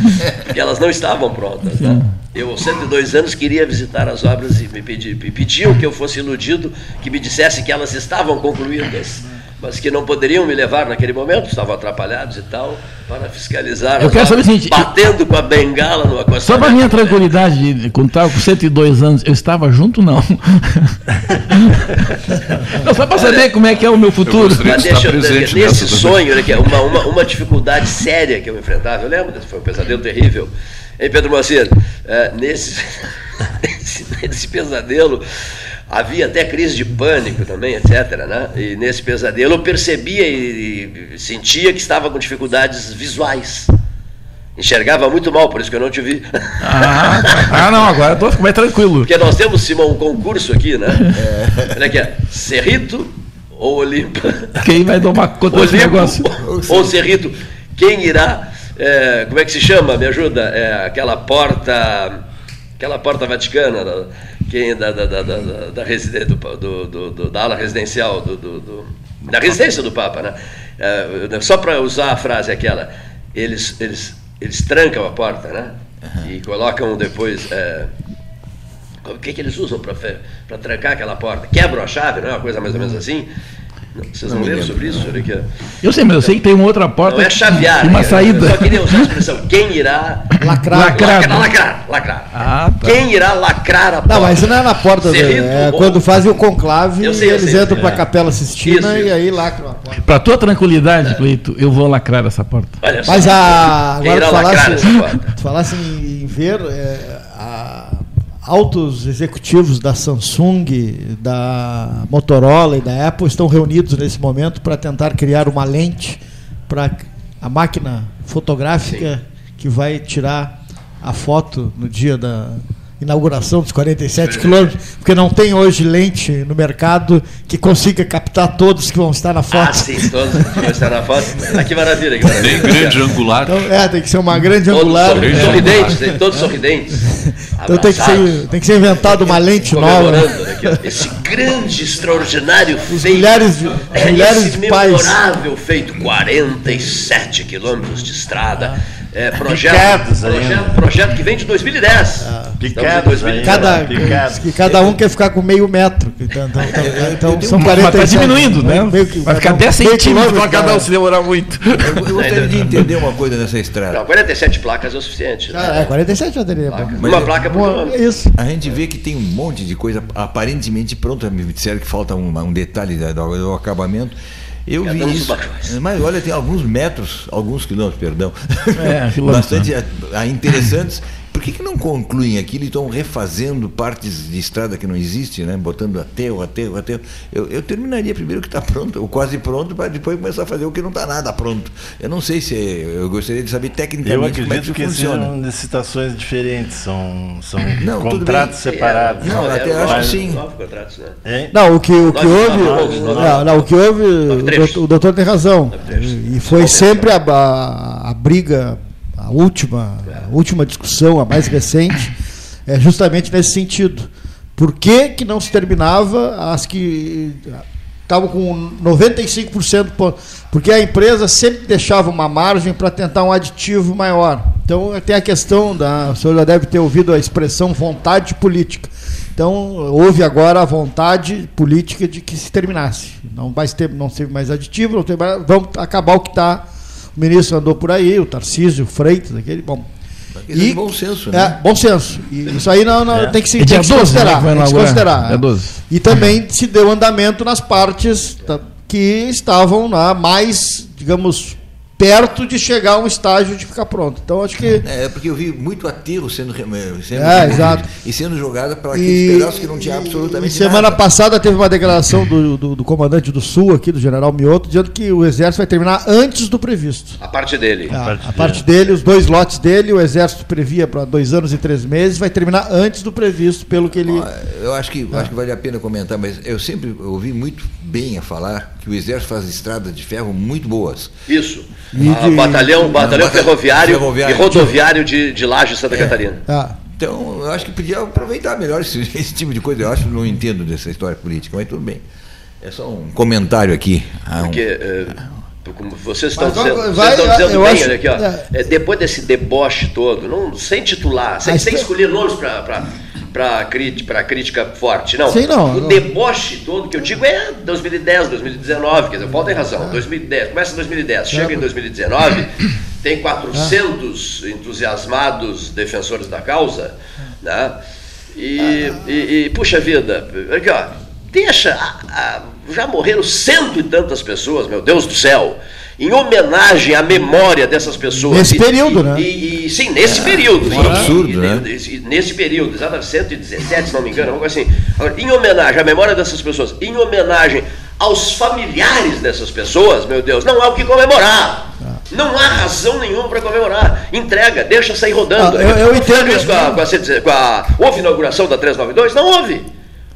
porque elas não estavam prontas. Né? Eu, aos 102 anos, queria visitar as obras e me, pedi, me pediam que eu fosse iludido, que me dissesse que elas estavam concluídas, mas que não poderiam me levar naquele momento, estavam atrapalhados e tal, para fiscalizar Eu quero saber o seguinte, batendo com a bengala no acostamento. Só para minha tranquilidade, de- quando estava com 102 anos, eu estava junto não? não só para saber como é que é o meu futuro. Mas deixa eu, nesse nessa sonho, olha aqui, uma, uma, uma dificuldade séria que eu enfrentava, eu lembro, desse- foi um pesadelo terrível. Hein, Pedro Moacir? É, nesse, nesse, nesse pesadelo havia até crise de pânico também, etc. Né? E nesse pesadelo eu percebia e, e sentia que estava com dificuldades visuais. Enxergava muito mal, por isso que eu não te vi. Ah, ah, não, agora eu tô mais tranquilo. Porque nós temos, Simão, um concurso aqui, né? Olha aqui, ó, Cerrito ou Olimpa? Quem vai tomar conta desse Olimpo negócio? ou Cerrito? Quem irá? é, como é que se chama? Me ajuda? É, aquela porta, aquela porta vaticana, da- quem da da da da, da, da, residen- do, do, do- da ala residencial do, do- do- da residência do Papa, né? É, só para usar a frase aquela, eles eles eles trancam a porta, né? E colocam depois é, o que, que eles usam para trancar aquela porta? Quebram a chave, não é uma coisa mais ou menos assim? Vocês não, Não lembro. sobre isso? Olha aqui, ó. Eu sei, mas eu sei que tem uma outra porta Não é chavear. uma né? saída. Eu só queria usar a expressão. Quem irá Lacrar. lacrar? Lacrar, lacrar. Ah, tá. Quem irá lacrar a porta? Não, mas isso não é na porta, é ou- quando fazem o conclave Eu sei, eu eles sei, entram sei. para a É. Capela Sistina e aí lacram a porta. Para tua tranquilidade, Cleito, eu vou lacrar essa porta. Olha só. Mas a, agora tu lacrar falasse, tu falasse em, em ver é, a- altos executivos da Samsung, da Motorola e da Apple estão reunidos nesse momento para tentar criar uma lente para a máquina fotográfica que vai tirar a foto no dia da inauguração dos 47 quilômetros, porque não tem hoje lente no mercado que consiga captar todos que vão estar na foto. Ah, sim, todos que vão estar na foto. Ah, que maravilha. Que maravilha. Nem grande angular. Então, é, tem que ser uma grande Todos angular. sorri- É. sorridentes, tem- todos sorridentes. Então tem que, ser, tem que ser inventado uma lente nova. Né, Esse grande, extraordinário feito. milhares de- é, milhares esse de pais. memorável feito, 47 quilômetros de estrada. É, projeto, Picados projeto, projeto que vem de 2010. Picados Estamos em 2019. Cada, Picados. que cada um quer ficar com meio metro. Então, então, então, então são Mas tá 47. diminuindo, né? Meio que- Vai ficar meio 10 centímetros para cada um se demorar muito. Eu, eu gostaria de entender uma coisa nessa estrada. Não, 47 placas é o suficiente. Ah, né? é, 47 já teria. bom. Uma placa por Uma- quilômetro. Isso. A gente vê que tem um monte de coisa aparentemente pronta. Me disseram que falta um, um detalhe da- do, do acabamento. Eu Já vi isso. Mas olha, tem alguns metros, alguns quilômetros, perdão. É, Bastante ah, interessantes. Por que, que não concluem aquilo e estão refazendo partes de estrada que não existe, né? botando aterro, aterro, aterro? Eu, eu terminaria primeiro o que está pronto, ou quase pronto, para depois começar a fazer o que não está nada pronto. Eu não sei se. Eu gostaria de saber Eu tecnicamente como é que acredito isso que funciona. sejam licitações diferentes, são, são Não, contratos separados. Não, É, até nove- acho que sim. Contratos, né? Hein? Não, o que, o que houve. Não, não, o que houve. o doutor- O doutor tem razão. E foi sempre a, a, a briga, última, a última discussão, a mais recente, é justamente nesse sentido. Por que, que não se terminava as que estavam com 95%? po- Porque a empresa sempre deixava uma margem para tentar um aditivo maior. Então tem a questão da. O senhor já deve ter ouvido a expressão vontade política. Então houve agora a vontade política de que se terminasse. Não vai ter, não ser mais aditivo, não tem mais, vamos acabar o que está. O ministro andou por aí, o Tarcísio, o Freitas, aquele. Bom, Isso é bom senso, é, né? bom senso. E isso aí não, não É. tem que se, É tem que se 12, né, considerar. que vai tem que considerar. É 12. E também se deu andamento nas partes que estavam lá mais, digamos, perto de chegar a um estágio de ficar pronto. Então acho que É, porque eu vi muito aterro sendo, rem- sendo É, exato. e sendo jogado para aqueles E- pedaços que não tinha e absolutamente semana nada. passada teve uma declaração do, do, do comandante do Sul aqui, do general Mioto, dizendo que o exército vai terminar antes do previsto. A parte dele. A, parte a parte dele, os dois lotes dele, o exército previa para dois anos e três meses, vai terminar antes do previsto, pelo que ele. Eu acho que, acho que vale a pena comentar, mas eu sempre ouvi muito bem a falar que o Exército faz estradas de ferro muito boas. Isso. E Ah, batalhão, batalhão Batalhão ferroviário, ferroviário. e rodoviário de, de Laje, Santa Catarina. Ah, Então, eu acho que podia aproveitar melhor esse, esse tipo de coisa. Eu acho que não entendo dessa história política, mas tudo bem. É só um comentário aqui. Ah, um- Porque, eh, como vocês estão Mas dizendo, vai- vocês estão dizendo eu bem, acho- olha aqui, ó, é. depois desse deboche todo, não, sem titular, sem, sem escolher nomes para crítica, crítica forte, não. Sim, não, o não. deboche todo que eu digo é 2010, 2019, quer dizer, o Paulo tem razão, 2010, começa em 2010, chega em 2019, tem 400 entusiasmados defensores da causa, né? E, e- e, puxa vida, aqui, ó, deixa, a- a- já morreram cento e tantas pessoas, meu Deus do céu, em homenagem à memória dessas pessoas. Nesse E- período, e- né? E, sim, nesse período. um E- absurdo, né? Nesse período, exatamente, 117, se não me engano, algo assim. Em homenagem à memória dessas pessoas, em homenagem aos familiares dessas pessoas, meu Deus, não há o que comemorar. Não há razão nenhuma para comemorar. Entrega, deixa sair rodando. Ah, eu- eu entendo. com a, com a 117 com a- Houve inauguração da 392? Não houve.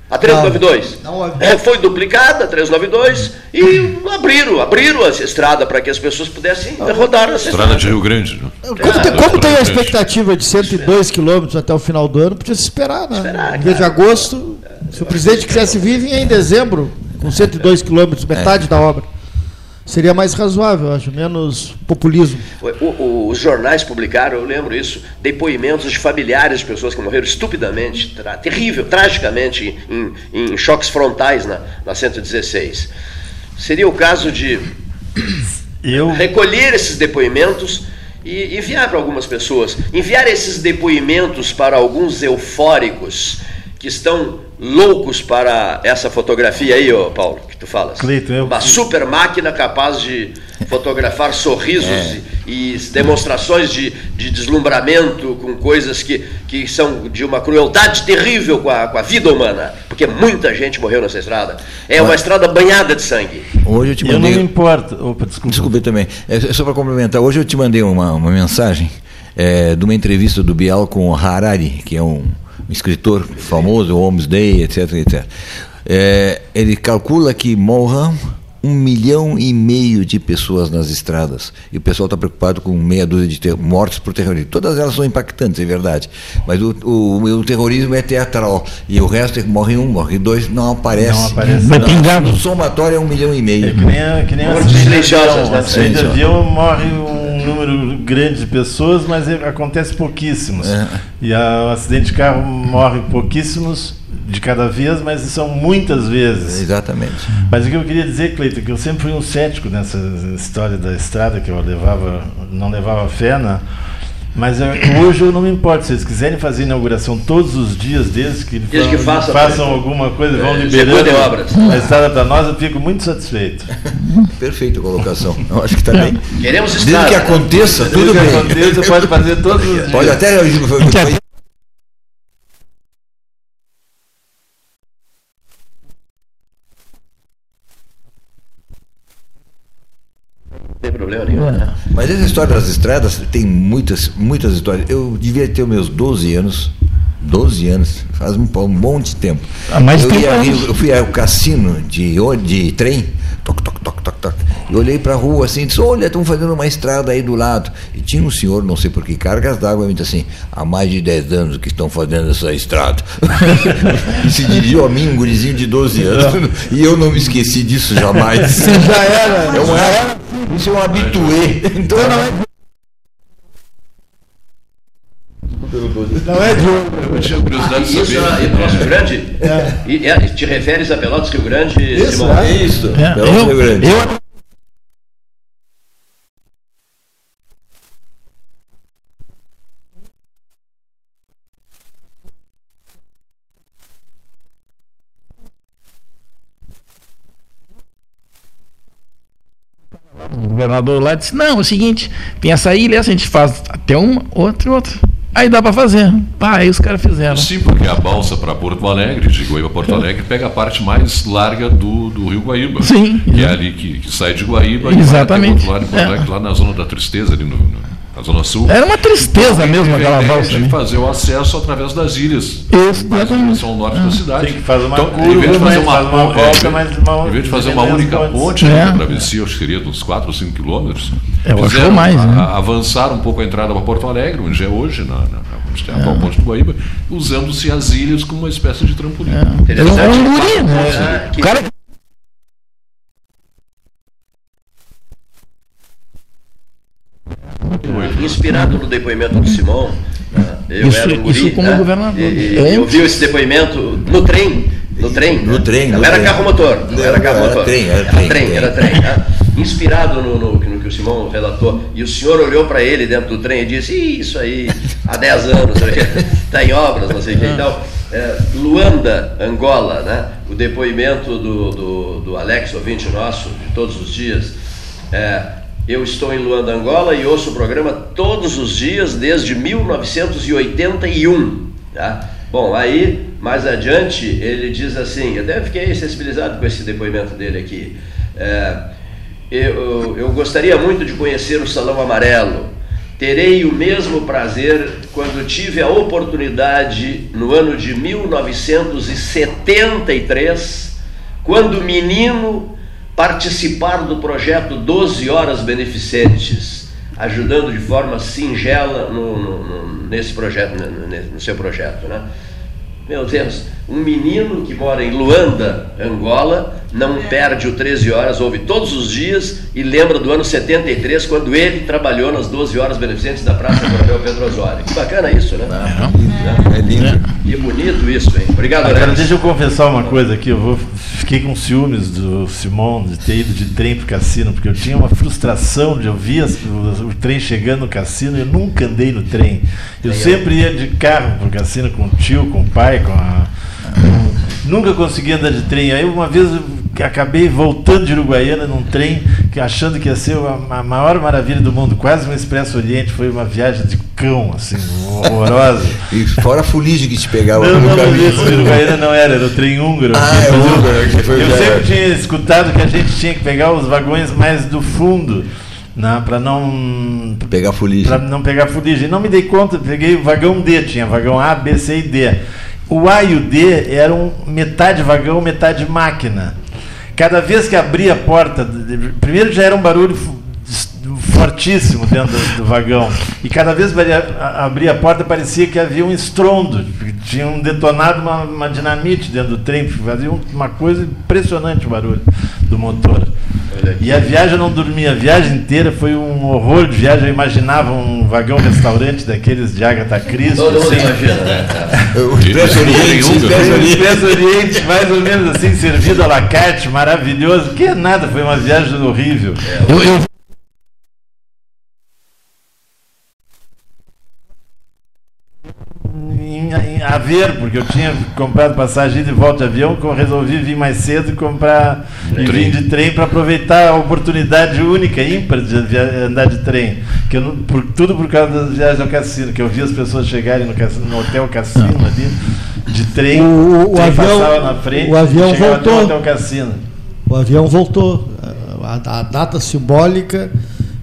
A 392 Não, não. É, foi duplicada, a 392, e abriram, abriram essa estrada para que as pessoas pudessem rodar nessa Estrada de Rio Grande. né? Como, tem, como tem a expectativa de 102 quilômetros até o final do ano, podia se esperar, né? Esperar, em vez de agosto, se o presidente quisesse vir, vinha em dezembro, com 102 quilômetros, metade da obra. Seria mais razoável, acho, menos populismo. O- o- os jornais publicaram, eu lembro isso, depoimentos de familiares de pessoas que morreram estupidamente, tra- terrível, tragicamente, em, em choques frontais na, na 116. Seria o caso de Eu, recolher esses depoimentos e enviar para algumas pessoas. Enviar esses depoimentos para alguns eufóricos que estão loucos para essa fotografia aí, ô Paulo, que tu falas. Cleiton, eu- Uma super máquina capaz de fotografar sorrisos É. e, e demonstrações de, de deslumbramento com coisas que, que são de uma crueldade terrível com a, com a vida humana. Porque muita gente morreu nessa estrada. É uma Mas- estrada banhada de sangue. Hoje eu te eu não mandei. me importo. Opa, desculpa. Desculpe também. É só para complementar. Hoje eu te mandei uma, uma mensagem é, de uma entrevista do Bial com o Harari, que é um, um escritor famoso, Holmes Day, etc, etc. É, ele calcula que morram um milhão e meio de pessoas nas estradas. E o pessoal está preocupado com meia dúzia de ter- mortes por terrorismo. Todas elas são impactantes, é verdade. Mas o, o, o terrorismo é teatral. E o resto é que morre um, morre dois, não aparece. Não aparece. Pingado. O somatório é um milhão e meio. É que nem, a- que nem Mortes acidente de silenciosas, avião. né? Um acidente de avião morre um número grande de pessoas, mas é- acontece pouquíssimos. É. E a- o acidente de carro morre pouquíssimos de cada vez, mas são muitas vezes. Exatamente. Mas o que eu queria dizer, Cleiton, é que eu sempre fui um cético nessa história da estrada, que eu levava, não levava fé, né? Mas eu, hoje eu não me importo. Se eles quiserem fazer inauguração todos os dias, desde que, Desde que façam, façam alguma coisa, vão É, liberando a estrada para nós, eu fico muito satisfeito. Perfeita colocação. Eu acho que está bem. Queremos Desde estrada, que aconteça, Desde tudo que bem. aconteça, pode fazer todos os dias. Pode até. problema nenhum. né? Mas essa história das estradas tem muitas, muitas histórias. Eu devia ter meus 12 anos. 12 anos, faz um, um monte de tempo. Há mais eu, de ia, 30 ali, anos. eu fui ao cassino de, de trem, toc, toc, toc, toc, toc. E olhei para a rua assim, disse: Olha, estão fazendo uma estrada aí do lado. E tinha um senhor, não sei por que cargas d'água, me disse assim: Há mais de 10 anos que estão fazendo essa estrada. e se dirigiu a mim, um gurizinho de 12 anos. E eu não me esqueci disso jamais. Você já era. É um, é, isso é um habituê. Então não é. Não é de Eu tinha curiosidade de Isso saber. é Pelotas Rio Grande? É. E, é, te referes a Pelotas Rio Grande, Isso, é. Isso, É, Pelotas Rio Grande. eu- governador lá disse: Não, é o seguinte, tem essa ilha, essa a gente faz até uma, outra e outra. Aí dá pra fazer. Pá, aí os caras fizeram. Sim, porque a balsa para Porto Alegre, de Guaíba Porto Alegre, pega a parte mais larga do, do rio Guaíba. Sim. Que é ali que, que sai de Guaíba Exatamente. e vai até Porto Alegre, Porto É. Alegre, lá na zona da tristeza, ali no, no- na zona sul. Era uma tristeza mesmo a aquela valsa. de né? fazer o acesso através das ilhas. Isso, mais em exatamente. direção ao norte da cidade. Tem que fazer uma então, curva, em vez de fazer mas uma, faz uma é, volta, em vez- mas uma- em vez de fazer uma única pontes. ponte, É. né, que travessia, acho que seria uns 4 ou 5 quilômetros, É, eu acho fizeram mais, a- né? a- avançar um pouco a entrada para Porto Alegre, onde é hoje, na, na, onde tem a atual ponte do Guaíba, usando-se as ilhas como uma espécie de trampolim. Um, era um guri, né? O cara Inspirado no depoimento do Simão, né, eu Isso- era um guri, isso como né, governador. E, e Antes- eu ouvi esse depoimento no trem, no trem. No né? trem, Não era carro motor, não era carro era motor. trem, era era trem, trem, trem. era trem. né? Inspirado no, no- no que o Simão relatou, e o senhor olhou para ele dentro do trem e disse: "Ih, Isso aí, há 10 anos, está em obras, não sei o que. Então, é, Luanda, Angola, né? o depoimento do, do, do Alex, ouvinte nosso, de todos os dias. É, eu estou em Luanda, Angola e ouço o programa todos os dias desde 1981. Tá? Bom, aí, mais adiante, ele diz assim: até fiquei sensibilizado com esse depoimento dele aqui. É, eu, eu gostaria muito de conhecer o Salão Amarelo. Terei o mesmo prazer quando tive a oportunidade, no ano de 1973, quando menino, participar do projeto 12 Horas Beneficentes, ajudando de forma singela no, no- no- nesse projeto, no, no- seu projeto. Né? Meu Deus, um menino que mora em Luanda, Angola, não perde o 13 horas, ouve todos os dias e lembra do ano 73, quando ele trabalhou nas 12 horas beneficentes da Praça Coronel Pedro Osório. Que bacana isso, né? É lindo. Que bonito isso, hein? Obrigado, Agora, deixa eu confessar uma coisa aqui. Eu vou, fiquei com ciúmes do Simão de ter ido de trem pro cassino, porque eu tinha uma frustração de eu ver o trem chegando no cassino. Eu nunca andei no trem. Eu sempre ia de carro pro cassino com o tio, com o pai, com a. Nunca consegui andar de trem. Aí uma vez eu acabei voltando de Uruguaiana num trem, que achando que ia ser a, maior maravilha do mundo, quase um Expresso Oriente. Foi uma viagem de cão, assim, horrorosa. E fora a fuligem que te pegava Não, no não, caminho. de Uruguaiana não era, era o trem húngaro. Ah, é húngaro, Eu já- sempre tinha escutado que a gente tinha que pegar os vagões mais do fundo, né, para não Pegar fuligem. para não pegar fuligem. Não me dei conta, peguei o vagão D, tinha vagão A, B, C e D. O A e o D eram metade vagão, metade máquina. Cada vez que abria a porta, primeiro já era um barulho fortíssimo dentro do, do vagão. E cada vez que abria- a- porta parecia que havia um estrondo, que tinham detonado uma, uma dinamite dentro do trem, fazia um- uma coisa impressionante o barulho do motor. E a viagem eu não dormia, a viagem inteira foi um horror de viagem. Eu imaginava um vagão restaurante daqueles de Agatha Christie. Todo mundo assim. imagina, né? O Expresso Oriente, Expresso Oriente. Mais ou menos assim, servido à la carte, maravilhoso. Que nada, foi uma viagem horrível. Eu, eu em, em a ver, porque eu tinha comprado passagem de volta de avião, que eu resolvi vir mais cedo e comprar e vir de trem para aproveitar a oportunidade única, ímpar de andar de trem. Que eu não- por, tudo por causa das viagens ao cassino, que eu vi as pessoas chegarem no, cassino, no hotel cassino ali, de trem, O- o trem avião- passava na frente, o avião chegava até voltou. o hotel cassino. O avião voltou. A, a data simbólica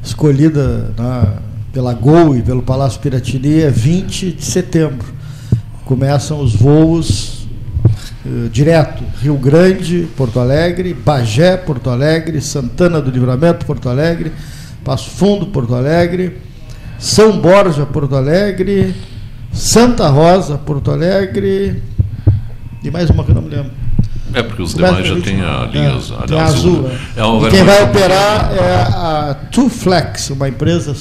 escolhida na- pela Gol e pelo Palácio Piratini é 20 de setembro. Começam os voos eh, direto: Rio Grande, Porto Alegre, Bagé, Porto Alegre, Santana do Livramento, Porto Alegre, Passo Fundo, Porto Alegre, São Borja, Porto Alegre, Santa Rosa, Porto Alegre e mais uma que eu não me lembro. É, porque os demais já têm a linha É, a azul. azul. né? é. Quem vai operar é a Tuflex, uma empresa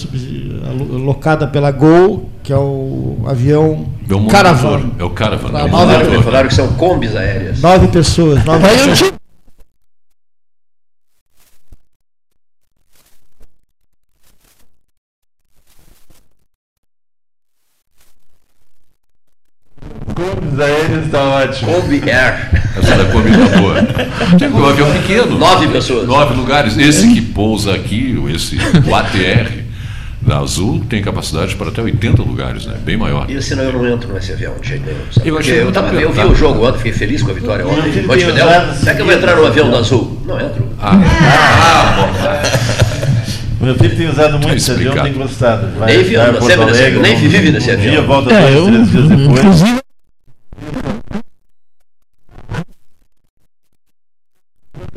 locada pela Gol, que é o avião É um Caravan. É o Caravan. É um nove-. Falaram, falaram que são combis aéreas. Nove pessoas. Nove pessoas. Combis aéreos está ótimo. Kombi Air. Essa da Kombi tá boa. Tem um avião pequeno. Nove pessoas. Nove lugares. Esse que pousa aqui, esse o ATR da Azul, tem capacidade para até 80 lugares, né? Bem maior. E assim, eu não entro nesse avião de jeito nenhum. sabe? Eu achei eu, tava, eu vi o jogo ontem, fiquei feliz com a vitória ontem. usado será que eu vou entrar no avião do Azul? Não entro. Ah, bom. Meu filho tem usado muito esse avião, tem gostado. Nem vi, vai Porto Alegre, nem um- vive nesse um avião. Dia, volta É, dois, eu, três dias depois. inclusive,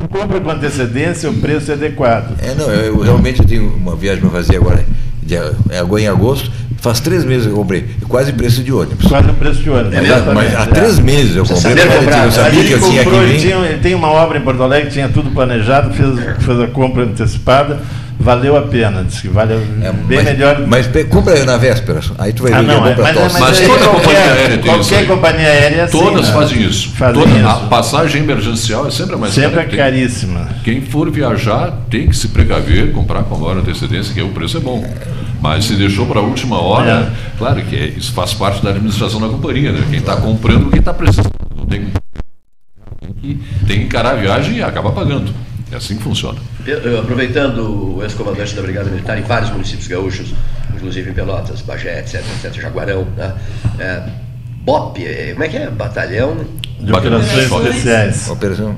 Compra com antecedência, o preço é adequado. É, não, eu, eu realmente tenho uma viagem para fazer agora, de, é agora em agosto. Faz três meses que eu comprei, quase preço de ônibus. Quase o preço de ônibus. Mas, exatamente, mas há é. três meses eu comprei, eu sabia ele que eu tinha que comprou, ele, vir. tinha, ele tem uma obra em Porto Alegre, tinha tudo planejado, fez, fez a compra antecipada, valeu a pena. Disse que vale É, bem mas, melhor. Mas compra na véspera, aí tu vai Ah, ver que é não, bom é, para mas, é-. Mas aí toda qualquer- companhia aérea tem isso Qualquer aí. companhia aérea é assim, Todas né? fazem isso. Fazem Toda, isso. A passagem emergencial é sempre a mais Sempre cara é tem. caríssima. Quem for viajar tem que se precaver, comprar com a maior antecedência, que aí o preço é bom. Mas se deixou para a última hora, claro que é- isso faz parte da administração da companhia, né? Quem está comprando, quem está precisando. Tem, tem que encarar a viagem e acaba pagando. É assim que funciona. Aproveitando o ex-comandante da Brigada Militar em vários municípios gaúchos, inclusive em Pelotas, Bagé, etc, etc, Jaguarão, né? É, BOP, é, como é que é? Batalhão De operações especiais. Operação.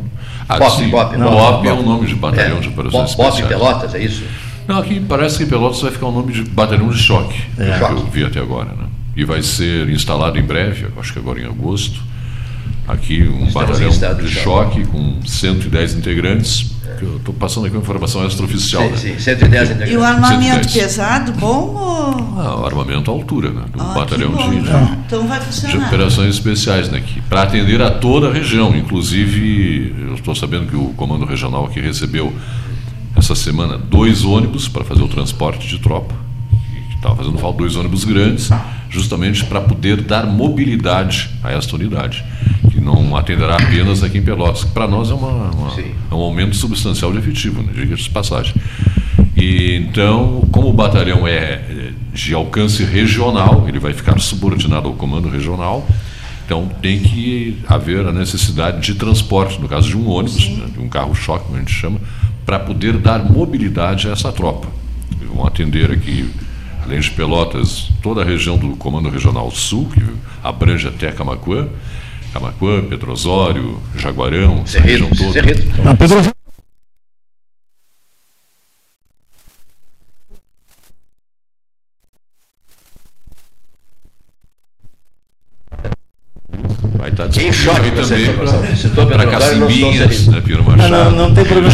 Ah, BOP, sim, BOP, BOP, BOP. é o nome de batalhão É, de operações BOP, BOP especiais. Pelotas, é isso? Não, aqui parece que Pelotas vai ficar o nome de batalhão de choque, É. que eu vi até agora, né? E vai ser instalado em breve, acho que agora em agosto, aqui um batalhão de de choque com 110 integrantes. que Eu estou passando aqui uma informação extraoficial. Sim, né? sim, 110 E o integrantes. armamento 110. pesado, bom ou. Ah, o armamento à altura, né? Do Ah, batalhão bom, de, então. Então vai de funcionar. operações especiais, né? Para atender a toda a região. Inclusive, eu estou sabendo que o Comando Regional aqui recebeu essa semana dois ônibus para fazer o transporte de tropa. Estava fazendo falta dois ônibus grandes, justamente para poder dar mobilidade a esta unidade, que não atenderá apenas aqui em Pelotas, que para nós é, uma- uma- é um aumento substancial de efetivo, né, diga de passagem. E então, como o batalhão é de alcance regional, ele vai ficar subordinado ao comando regional. Então tem que haver a necessidade de transporte, no caso de um ônibus, né, de um carro-choque, como a gente chama, para poder dar mobilidade a essa tropa. Vão atender aqui, além de Pelotas, toda a região do Comando Regional Sul, que abrange até Camacuã, Camacuã, Petrosório, Jaguarão, essa região toda. Não, Pedro, Vai estar Quem disponível também para- não Cacimbinhas, né, Piro Não, Machado. não, não tem problema.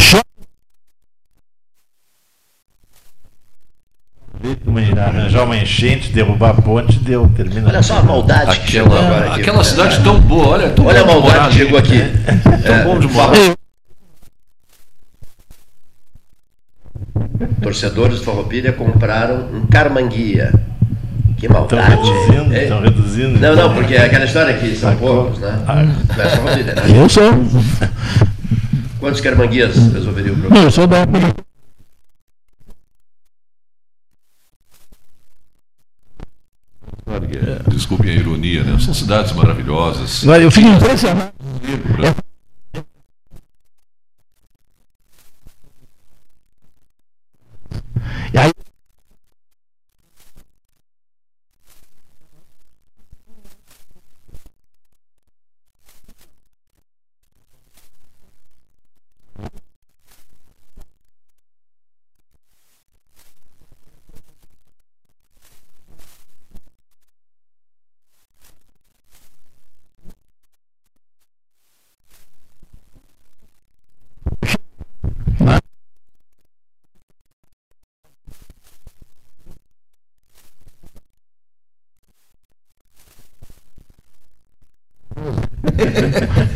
Uma- Arranjar uma enchente, derrubar a ponte, deu, termina. Olha só a maldade que chegou agora aqui. Aquela cidade tão boa, olha, tão Olha a maldade que chegou aqui. Tão É, bom de morar. Torcedores do Farroupilha compraram um carmanguia. Que maldade. Estão reduzindo, É. estão reduzindo. Não, não, porque é aquela história que são poucos, né? É Farroupilha, né? eu sou. Quantos carmanguias resolveriam o Não, problema? eu sou da época. Claro que é. Desculpem a ironia, né? São cidades maravilhosas. Eu fico impressionado. E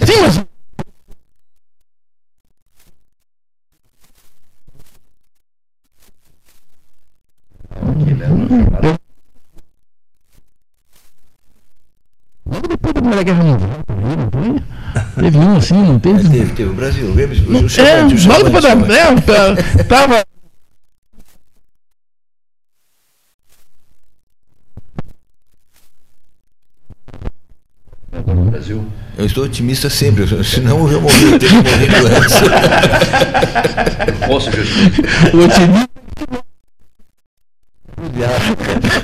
Sim, mas. Logo depois da Primeira Guerra Mundial, não foi? Teve um assim, não teve? Teve, teve. O Brasil, lembra? O é, o logo depois da. Chavante, É, tá- tava. no Brasil. Eu estou otimista sempre, senão eu já morri, eu tenho que morrer antes. Posso. O otimismo.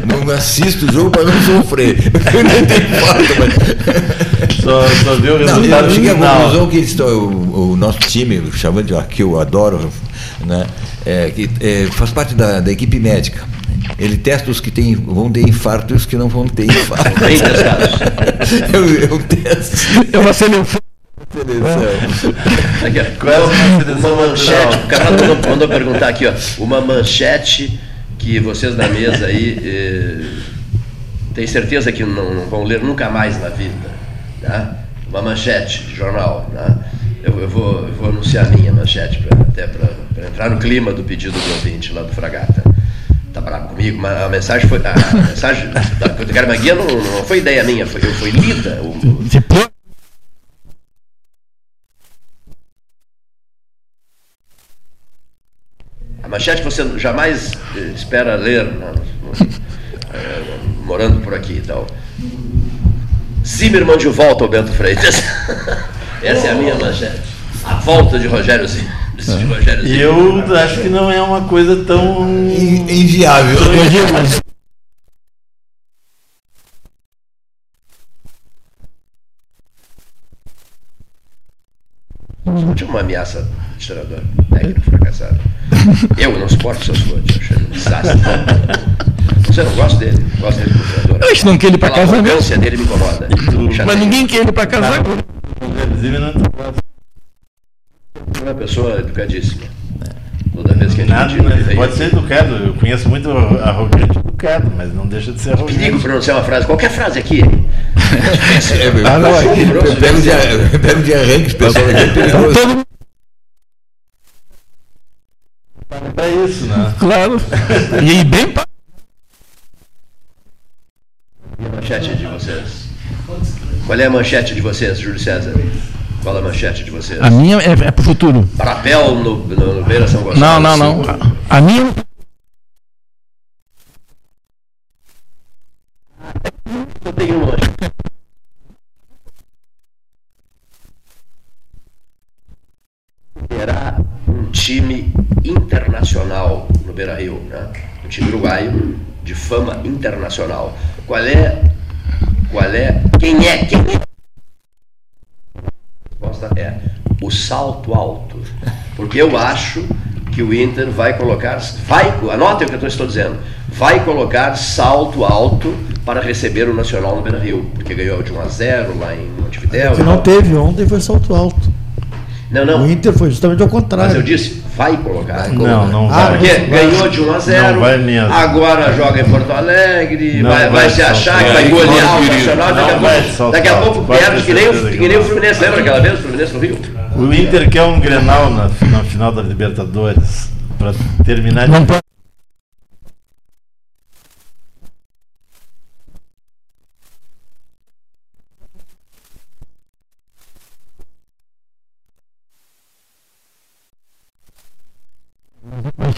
Não assisto o jogo para não sofrer. Eu nem tenho falta, mas. Só, só deu o Não, resultado eu cheguei à final. conclusão que eles o, o nosso time, o Chavante, que eu adoro, né, é, que é, faz parte da, da equipe médica. Ele testa os que tem, vão ter infarto e os que não vão ter infarto. Bem testados. eu, eu testo. É uma seleção. Aqui, ó. Quase uma manchete. O cara mandou, mandou perguntar aqui, ó. Uma manchete que vocês da mesa aí eh, têm certeza que não, não vão ler nunca mais na vida. Né? Uma manchete de jornal. Né? Eu, eu vou, eu vou anunciar a minha manchete, pra, até para entrar no clima do pedido do ouvinte lá do Fragata. Tá bravo comigo, mas a mensagem foi. A mensagem da, do Garmaguia não, não foi ideia minha, foi, foi lida. O, Depois. A manchete que você jamais eh, espera ler, né, morando por aqui e tal. Zimmermann de volta ao Bento Freitas. Essa é a minha manchete. A volta de Rogério Zimmermann. De Rogério E Zimmermann. eu acho que não é uma coisa tão. Inviável. Tinha uma ameaça treinador técnico fracassado. Eu não suporto o seu Slot, acho ele um desastre. Você não gosta dele? Gosta dele como? Eu acho que não quer ele pra Aquela casa mesmo. arrogância dele me incomoda. Mas ninguém quer ele pra casar. Inclusive, não É uma pessoa educadíssima. Toda vez que a gente Nada, veio pode ser educado. Eu conheço muito arrogante educado, mas não deixa de ser Perigo arrogante. pronunciar uma frase, qualquer frase aqui. É, eu, Ah, não, é- eu pego de, eu pego de arranque, pessoal, aqui é. Todo É isso, né? Claro. E bem pa- E a manchete de vocês? Qual é a manchete de vocês, Júlio César? Qual é a manchete de vocês? A minha é, é pro futuro. Papel no, no, no Beira São Gonçalo. Não, não, não. A, a minha. Eu tenho uma. Terá um time internacional no Beira Rio, né? um time uruguaio de fama internacional. Qual é? Qual é? Quem é? Quem é? Resposta é o salto alto. Porque eu acho que o Inter vai colocar, vai, anotem o que eu estou dizendo, vai colocar salto alto para receber o Nacional no Beira Rio, porque ganhou de 1 a 0 lá em Montevidéu. O que não teve ontem foi salto alto. Não, não. O Inter foi justamente ao Mas eu contrário. disse, vai colocar. Não, não Ah, vai. Porque não ganhou de 1 a 0, Não vai mesmo. agora joga em Porto Alegre, Não vai, vai vai se achar que vai golear o. Nacional, daqui a vai pouco, daqui a pouco perde que nem, o- que nem o. Fluminense. Lembra aquela vez o Fluminense no Rio? O Inter quer um Grenal na, na final da Libertadores para terminar de Não pode.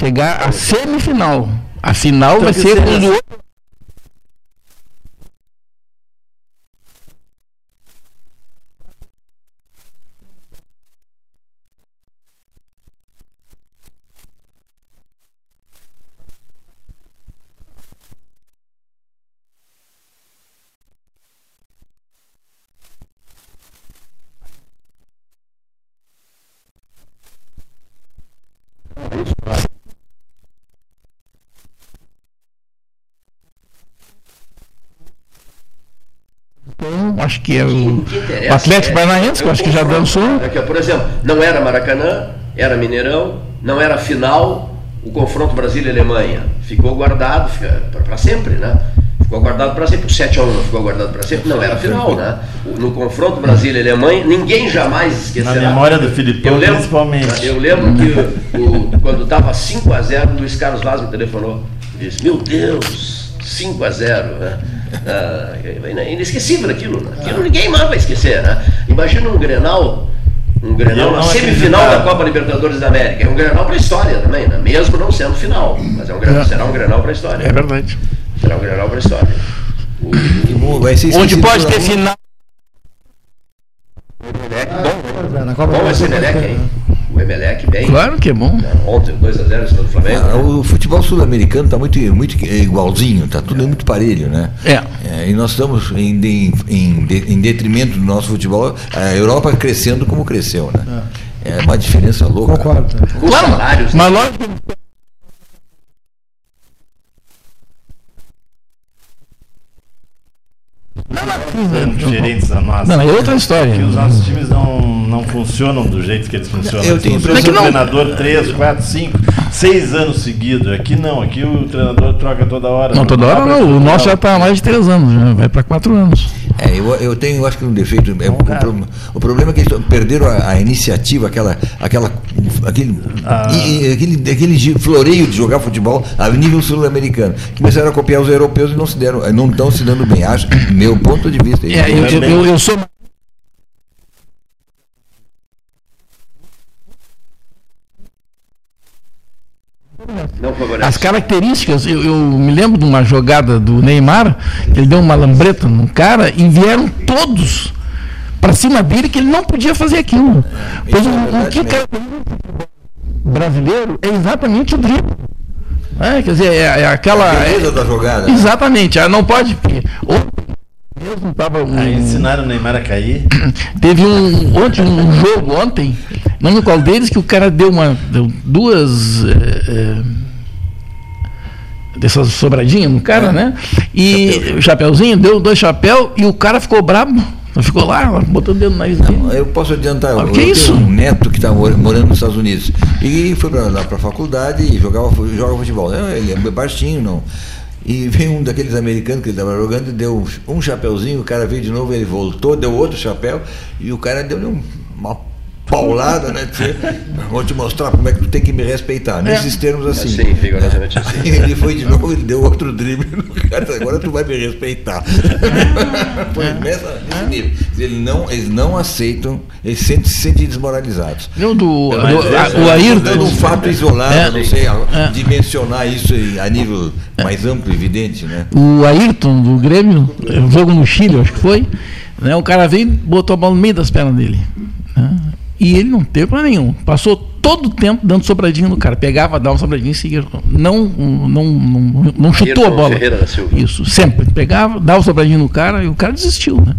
Chegar a semifinal. A final vai que ser com o outro. acho que é o, que o Atlético é- Paranaense, que é eu o acho que já dançou. É que, por exemplo, não era Maracanã, era Mineirão, não era final, o confronto Brasília e Alemanha. Ficou guardado para sempre, né? Ficou guardado para sempre. O 7x1 não ficou guardado para sempre, não era final, né? O- No confronto Brasília e Alemanha, ninguém jamais esquecerá. Na memória do Filipão, eu lembro, principalmente. Eu lembro que o- quando estava 5x0, o Luiz Carlos Vaz me telefonou. Disse: Meu Deus, 5x0. Né? Ah, é inesquecível aquilo. Né? Aquilo ninguém mais vai esquecer. Né? Imagina um Grenal. Um Grenal na semifinal da Copa Libertadores da América. É um Grenal para a história também, né? mesmo não sendo final. Mas é um Grenal, É. será um Grenal para a história. É verdade. Será um Grenal para a história. Vai ser Onde esquecido pode ter final. Na Copa Bom do esse hein? O Emelec bem. Claro que é bom. Ontem, 2x0 em cima do Flamengo. Ah, o futebol sul-americano está muito, muito igualzinho, está tudo muito parelho, né? É. e nós estamos em, em, de- em detrimento do nosso futebol, a Europa crescendo como cresceu, né? É uma diferença louca. Concordo. Com salários. Mas lógico que São diferentes da nossa. Não, é outra história. Que os nossos times não, não funcionam do jeito que eles funcionam. Eu tenho impressão- o treinador 3, 4, 5, 6 anos seguidos. Aqui não, aqui o treinador troca toda hora. Não, toda hora não. O nosso já está há mais de três anos, já vai para quatro anos. É, eu, eu tenho, eu acho que um defeito. É, o, pro- o problema é que eles perderam a, a iniciativa, aquela, aquela, aquele, Ah. aquele, aquele floreio de jogar futebol a nível sul-americano. Começaram a copiar os europeus e não se deram, não estão se dando bem. Acho, meu ponto de vista. É, eu, eu, eu, eu sou. As características, eu, eu me lembro de uma jogada do Neymar, que ele deu uma lambreta no cara e vieram todos para cima dele que ele não podia fazer aquilo. Pois o, o que brasileiro é exatamente o drible. É, quer dizer, é, é aquela. A beleza da jogada. Exatamente, não pode. porque Ontem mesmo tava um, Aí ensinaram o Neymar a cair. Teve um ontem um jogo ontem, não lembro qual deles, que o cara deu uma deu duas eh, eh, dessas sobradinhas no cara, né? E o chapeuzinho deu dois chapéus e o cara ficou brabo. Ficou lá, botando o dedo no nariz dele. Eu posso adiantar, Ah, eu, que eu isso? tenho um neto que está morando nos Estados Unidos e foi pra, lá para a faculdade e jogava, fu- joga futebol. É, Ele é baixinho, não. E veio um daqueles americanos que ele estava jogando deu um chapeuzinho, o cara veio de novo, ele voltou, deu outro chapéu e o cara deu um, uma paulada, né? Vou te mostrar como é que tu tem que me respeitar. Nesses termos assim. Assim, rigorosamente assim. Aí ele foi de novo, ele deu outro drible no cara, agora tu vai me respeitar. Foi nessa, nesse nível. Ele não, eles não aceitam, eles sentem, se sentem desmoralizados. Eu do, do- Mas a- o é Ayrton. dando um fato isolado, É. não sei, a- É. dimensionar isso a nível mais amplo, evidente, né? O Ayrton do Grêmio, um jogo no Chile, acho que foi. Né, o cara veio e botou a bola no meio das pernas dele. E ele não teve problema nenhum. Passou todo o tempo dando sobradinho no cara. Pegava, dava um sobradinho e seguia. Não, não, não, não chutou a bola. Isso, sempre. Pegava, dava o sobradinho no cara e o cara desistiu. Né?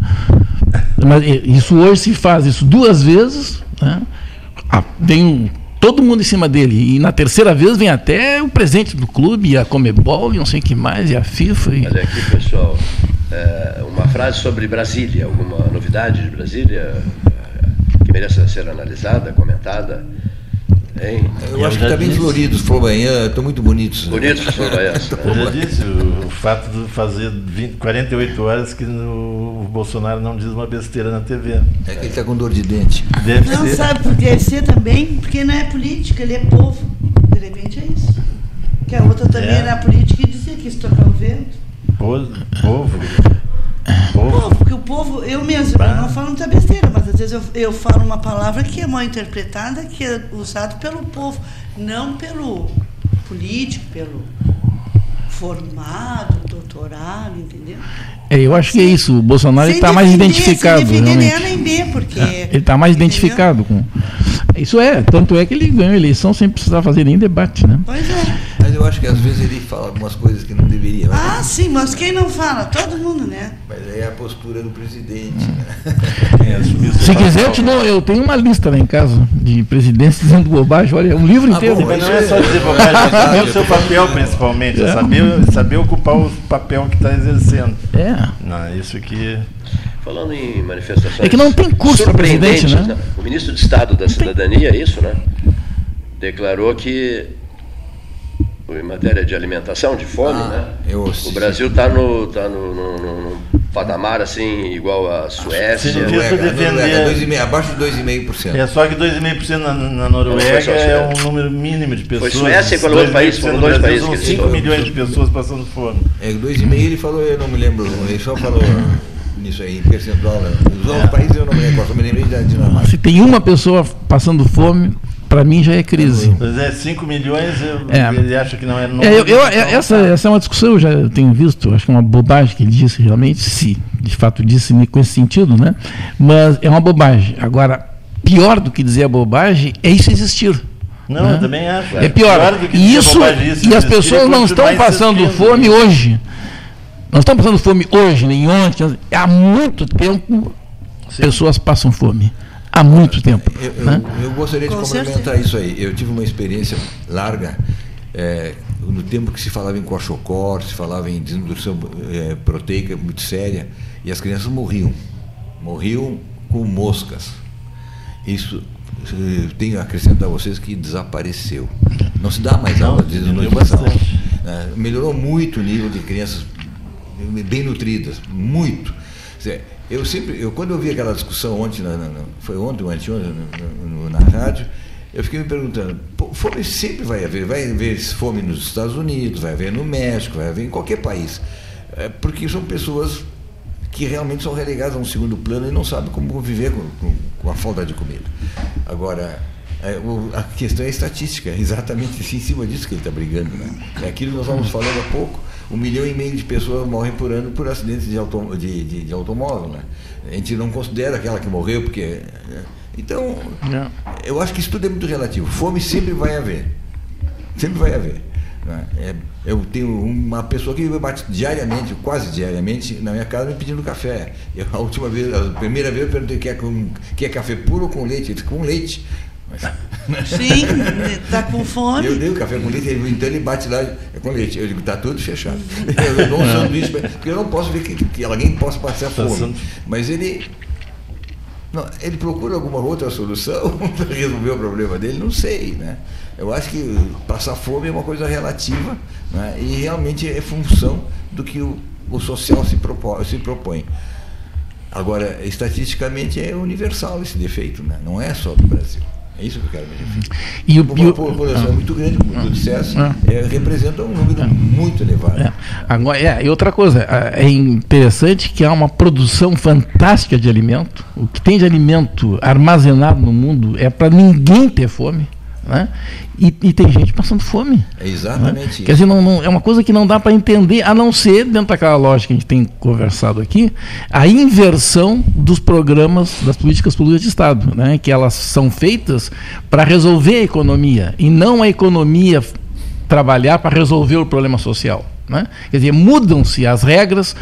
Mas isso hoje se faz isso duas vezes. Né? Ah, vem um- todo mundo em cima dele. E na terceira vez vem até o presidente do clube, a Comebol, e não sei o que mais, e a FIFA. E... Olha aqui, pessoal, é, uma frase sobre Brasília, alguma novidade de Brasília mereça ser analisada, comentada? Hein? Eu acho que está bem florido, os Flobanhã, estão muito bonitos. Bonitos os Flobanhãs, né? Eu já disse, o, o fato de fazer 20, 48 horas que no- o Bolsonaro não diz uma besteira na TV. É que ele está com dor de dente. Deve Não, ser. sabe, porque deve ser também, porque não é política, ele é povo. De repente é isso. Que a outra também É. era política e dizia que isso tocar o vento. Povo. Povo. Povo, porque o povo, eu mesmo, eu não falo muita besteira, mas às vezes eu, eu falo uma palavra que é mal interpretada, que é usada pelo povo, não pelo político, pelo formado, doutorado, entendeu? É, eu acho que é isso. O Bolsonaro está mais identificado. Sem nem A realmente. nem B, porque. Ele está mais identificado com. Isso é, tanto é que ele ganhou a eleição sem precisar fazer nem debate, né? Pois é. Eu acho que às vezes ele fala algumas coisas que não deveria. Mas, Ah, sim, mas quem não fala? Todo mundo, né? mas aí é a postura do presidente. Né? Se quiser, eu, te dou, eu tenho uma lista lá em casa de presidentes dizendo bobagem. Olha, é um livro Ah, inteiro. bom, Mas não é só dizer bobagem, mas saber o seu papel principalmente, é saber, saber ocupar o papel que está exercendo. É. Não, isso aqui. Falando em manifestações. É que não tem curso para presidente, surpreendentes, né? O ministro de Estado da Cidadania, é isso, né? Declarou que em matéria de alimentação, de fome, Ah, né? eu O. Brasil está no, tá no, no- no- no patamar assim, igual a Suécia. Sim, Noruega, defender- Noruega, dois e meio- abaixo de 2,5%. É só que 2,5% na, na Não Noruega foi é um número mínimo de pessoas. Suécia e falou outro país, 2,5% foram dois países São que eles 5 falaram. milhões de pessoas passando fome. É, 2,5 ele falou, eu não me lembro, ele só falou nisso aí, em percentual. né? Os outros países eu não me recordo, me lembrei da Dinamarca. Se tem uma pessoa passando fome, para mim já é crise. Pois é, 5 milhões, eu- É. ele acha que não é É, eu- eu- então, é- essa, essa é uma discussão, eu já tenho visto, acho que é uma bobagem que ele disse realmente, se de fato disse com esse sentido, né? Mas é uma bobagem. Agora, pior do que dizer a bobagem é isso existir. Não, né? eu também acho. É pior. Pior do que dizer isso, bobagem, isso e as pessoas é não estão passando fome hoje. Não estão passando fome hoje, nem ontem. Há muito tempo pessoas passam fome. Há muito tempo. Eu, eu- né? eu gostaria de Com complementar isso aí. Eu tive uma experiência larga é, no tempo que se falava em coachocor, se falava em desnutrição é, proteica muito séria, e as crianças morriam. Morriam com moscas. Isso eh, tenho a acrescentar a vocês que desapareceu. Não se dá mais aula de diminuiu nutrição. bastante. né? melhorou muito o nível de crianças bem nutridas, muito. Eu sempre, eu, quando eu vi aquela discussão ontem, na, na- na- foi ontem ou anteontem, no- na rádio, eu fiquei me perguntando, fome sempre vai haver, vai haver fome nos Estados Unidos, vai haver no México, vai haver em qualquer país. É, porque são pessoas que realmente são relegadas a um segundo plano e não sabem como conviver com, com, com a falta de comida. Agora, é, a questão é estatística, é exatamente em cima disso que ele está brigando. Né? É aquilo que nós estávamos falando há pouco. Um milhão e meio de pessoas morrem por ano por acidentes de, auto, de, de, de automóvel. Né? A gente não considera aquela que morreu, porque. é, Então, eu acho que isso tudo é muito relativo. Fome sempre vai haver. Sempre vai haver. né? É, eu tenho uma pessoa que me bate diariamente, quase diariamente, na minha casa me pedindo café. Eu, a última vez, a primeira vez eu perguntei quer, com, quer café puro ou com leite? Ele disse, com leite. Mas- Sim, tá com fome. Eu dei o café com leite, ele- então ele bate lá, é com leite. Eu digo, tá tudo fechado. Eu dou um sanduíche, porque eu não posso ver que, que alguém possa passar fome. Mas ele. Não, ele procura alguma outra solução para resolver o problema dele? Não sei, né? Eu acho que passar fome é uma coisa relativa né? e realmente é função do que o, o social se, propõe, se propõe. Agora, estatisticamente é universal esse defeito, né? não é só do Brasil. É isso que eu quero me referir. E o- uma população ah. muito grande, como tu disseste, Ah. é, representa um número muito elevado. É. Agora, é, e outra coisa, é é interessante que há uma produção fantástica de alimento. O que tem de alimento armazenado no mundo é para ninguém ter fome. Né? E, e tem gente passando fome. É exatamente Quer dizer, não, não- é uma coisa que não dá para entender, a não ser, dentro daquela lógica que a gente tem conversado aqui, a inversão dos programas, das políticas públicas de Estado, né? que elas são feitas para resolver a economia, e não a economia trabalhar para resolver o problema social. Né? Quer dizer, mudam-se as regras,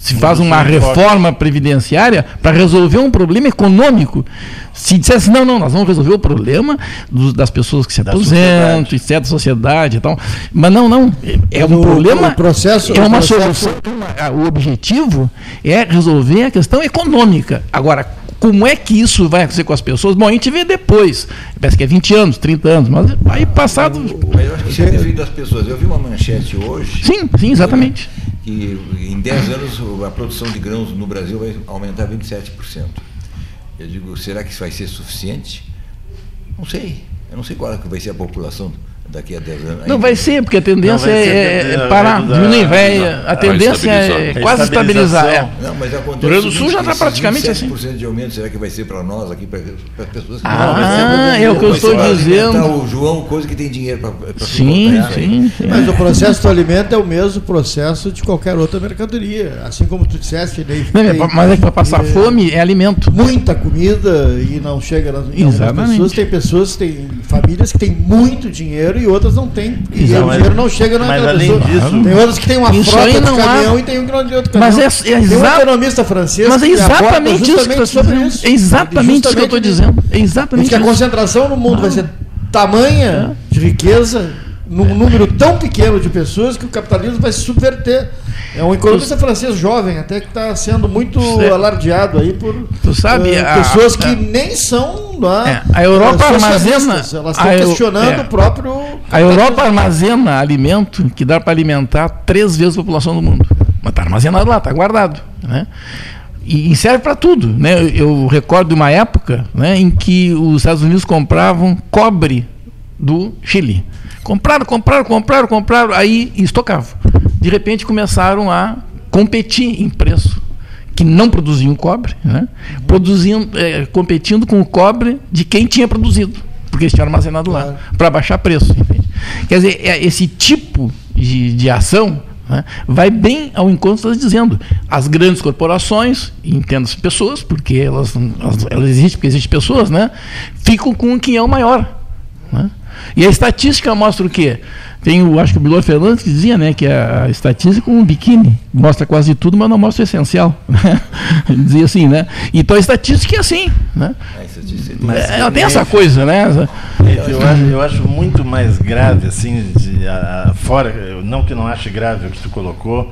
se faz uma o reforma previdenciária para resolver um problema econômico. Se dissesse, não, não, nós vamos resolver o problema dos- das pessoas que se aposentam, etc., da sociedade e tal. Mas não, não. É Mas um o- problema. o processo- é o uma processo- solução. O objetivo é resolver a questão econômica. Agora, como é que isso vai acontecer com as pessoas? Bom, a gente vê depois. Parece que é 20 anos, 30 anos, mas aí passado. Mas eu acho que isso é das pessoas. Eu vi uma manchete hoje. Sim, sim, exatamente. Que em 10 anos a produção de grãos no Brasil vai aumentar 27%. Eu digo, será que isso vai ser suficiente? Não sei. Eu não sei qual é que vai ser a população daqui a 10 anos. Não vai ser, porque a tendência Não, é, é parar, diminuir, da- a tendência é quase estabilizar. É. Não, mas acontece O Rio Grande do o Sul já está praticamente assim. 27% de aumento, será que vai ser para nós aqui, para as pessoas que Ah, não, vai ser pra- é o que eu estou dizendo. O João, coisa que tem dinheiro para Sim, isso aí. sim, sim. Mas o processo do alimento é o mesmo processo de qualquer outra mercadoria. Assim como tu disseste, Não, é mas é que para passar fome é alimento. Muita comida e não chega nas Exatamente. pessoas. Tem pessoas, tem famílias que têm muito dinheiro e outras não têm. E Exato. o dinheiro não chega Mas naquela além pessoa. disso- tem outras que têm uma frota aí de não há- caminhão e tem um grande de outro Mas caminhão. é- é tem um economista francês Mas é que aborda exatamente isso que eu estou sobre dizendo. isso. É exatamente isso que eu estou dizendo. É exatamente que a concentração no mundo vai ser tamanha de riqueza num número tão pequeno de pessoas que o capitalismo vai se subverter. É um economista francês jovem, até que está sendo muito alardeado aí por Tu sabe, a- pessoas que a- nem são lá, É, a Europa eh, armazena- Elas estão Eu- questionando é. o próprio. A Europa armazena alimento que dá para alimentar três vezes a população do mundo. Mas está armazenado lá, está guardado. Né? E, serve para tudo. Né? Eu, recordo de uma época né, em que os Estados Unidos compravam cobre do Chile. Compraram, compraram, compraram, compraram, aí estocavam. De repente começaram a competir em preço que não produziam cobre, né? produzindo, eh, competindo com o cobre de quem tinha produzido, porque eles tinham armazenado lá, para baixar preço. entende? Quer dizer, é esse tipo de, de ação né, vai bem ao encontro está dizendo. As grandes corporações, entendo-se pessoas, porque elas, elas, elas existem porque existem pessoas, né, ficam com um quinhão maior. né? E a estatística mostra o quê? Tem o, acho que o Bilor Fernandes dizia, né, que a estatística é um biquíni, mostra quase tudo, mas não mostra o essencial. né? Dizia assim, né? Então a estatística é assim, né? É, ela tem essa coisa, né? Eu acho, eu acho muito mais grave, assim, de, a- fora, não que não ache grave o que tu colocou,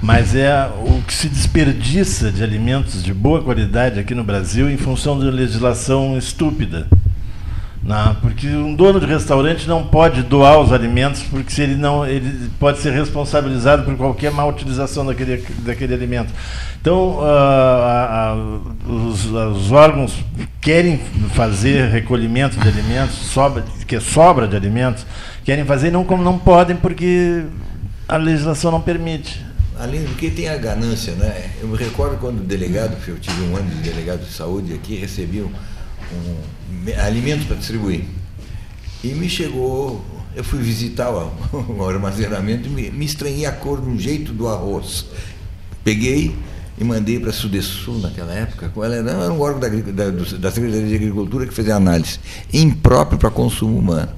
mas é o que se desperdiça de alimentos de boa qualidade aqui no Brasil em função de uma legislação estúpida. Não, porque um dono de restaurante não pode doar os alimentos, porque se ele não, ele pode ser responsabilizado por qualquer má utilização daquele, daquele alimento. Então, ah, ah, os, os órgãos querem fazer recolhimento de alimentos, sobra, que é sobra de alimentos, querem fazer não como não podem, porque a legislação não permite. Além do que tem a ganância, né? Eu me recordo quando o delegado, eu tive um ano de delegado de saúde aqui, recebi um, um alimentos para distribuir. E me chegou, eu fui visitar o, o armazenamento e me, me estranhei a cor um jeito do arroz. Peguei e mandei para a Sudesul naquela época. Ela era, era um órgão da, da, do- da Secretaria de Agricultura que fazia análise. Impróprio para consumo humano.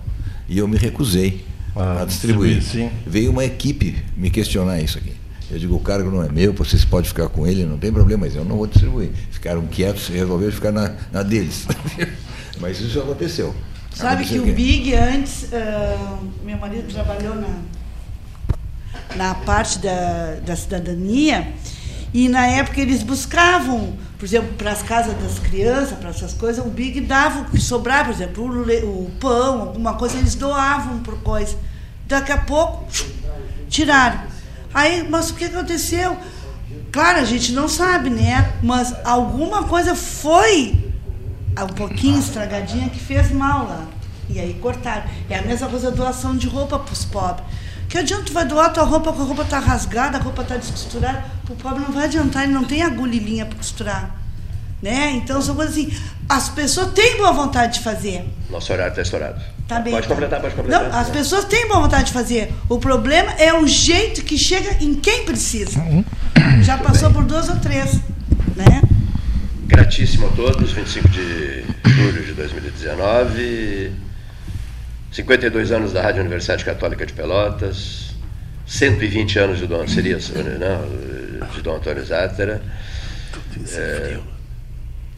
E eu me recusei a distribuir. distribuir. Veio uma equipe me questionar isso aqui. Eu digo, o cargo não é meu, vocês podem ficar com ele, não tem problema, mas eu não vou distribuir. Ficaram quietos resolveram ficar na, na deles. mas isso aconteceu. Sabe que o Big antes, ah, meu marido trabalhou na, na parte da, da cidadania e na época eles buscavam, por exemplo, para as casas das crianças, para essas coisas, o Big dava o que sobrava, por exemplo, o, o pão, alguma coisa, eles doavam por coisa. Daqui a pouco, tiraram. Aí, mas o que aconteceu? Claro, a gente não sabe, né? Mas alguma coisa foi um pouquinho estragadinha que fez mal lá. E aí cortaram. É a mesma coisa doação de roupa para os pobres. Que adianta tu vai doar tua roupa, a roupa tá rasgada, a roupa tá descosturada, o pobre não vai adiantar, ele não tem agulha e linha para costurar. Né? Então são coisas assim. As pessoas têm boa vontade de fazer. Nosso horário está estourado. Tá bem. Pode completar, pode completar. Não, as pessoas têm boa vontade de fazer. O problema é o jeito que chega em quem precisa. Já passou por duas ou três. Né? Gratíssimo a todos, 25 de julho de 2019. 52 anos da Rádio Universidade Católica de Pelotas. 120 anos de Dom, seria, não, de Dom Antônio Zátera. É,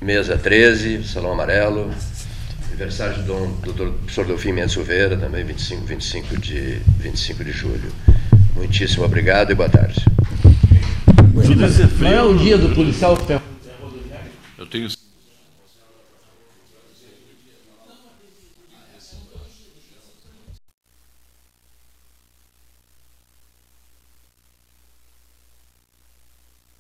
mesa 13, Salão Amarelo. Aniversário de Dom, Dr. Professor Delfim Mendes Silveira, também 25, 25, de, 25 de julho. Muitíssimo obrigado e boa tarde. Não é o dia do policial ferro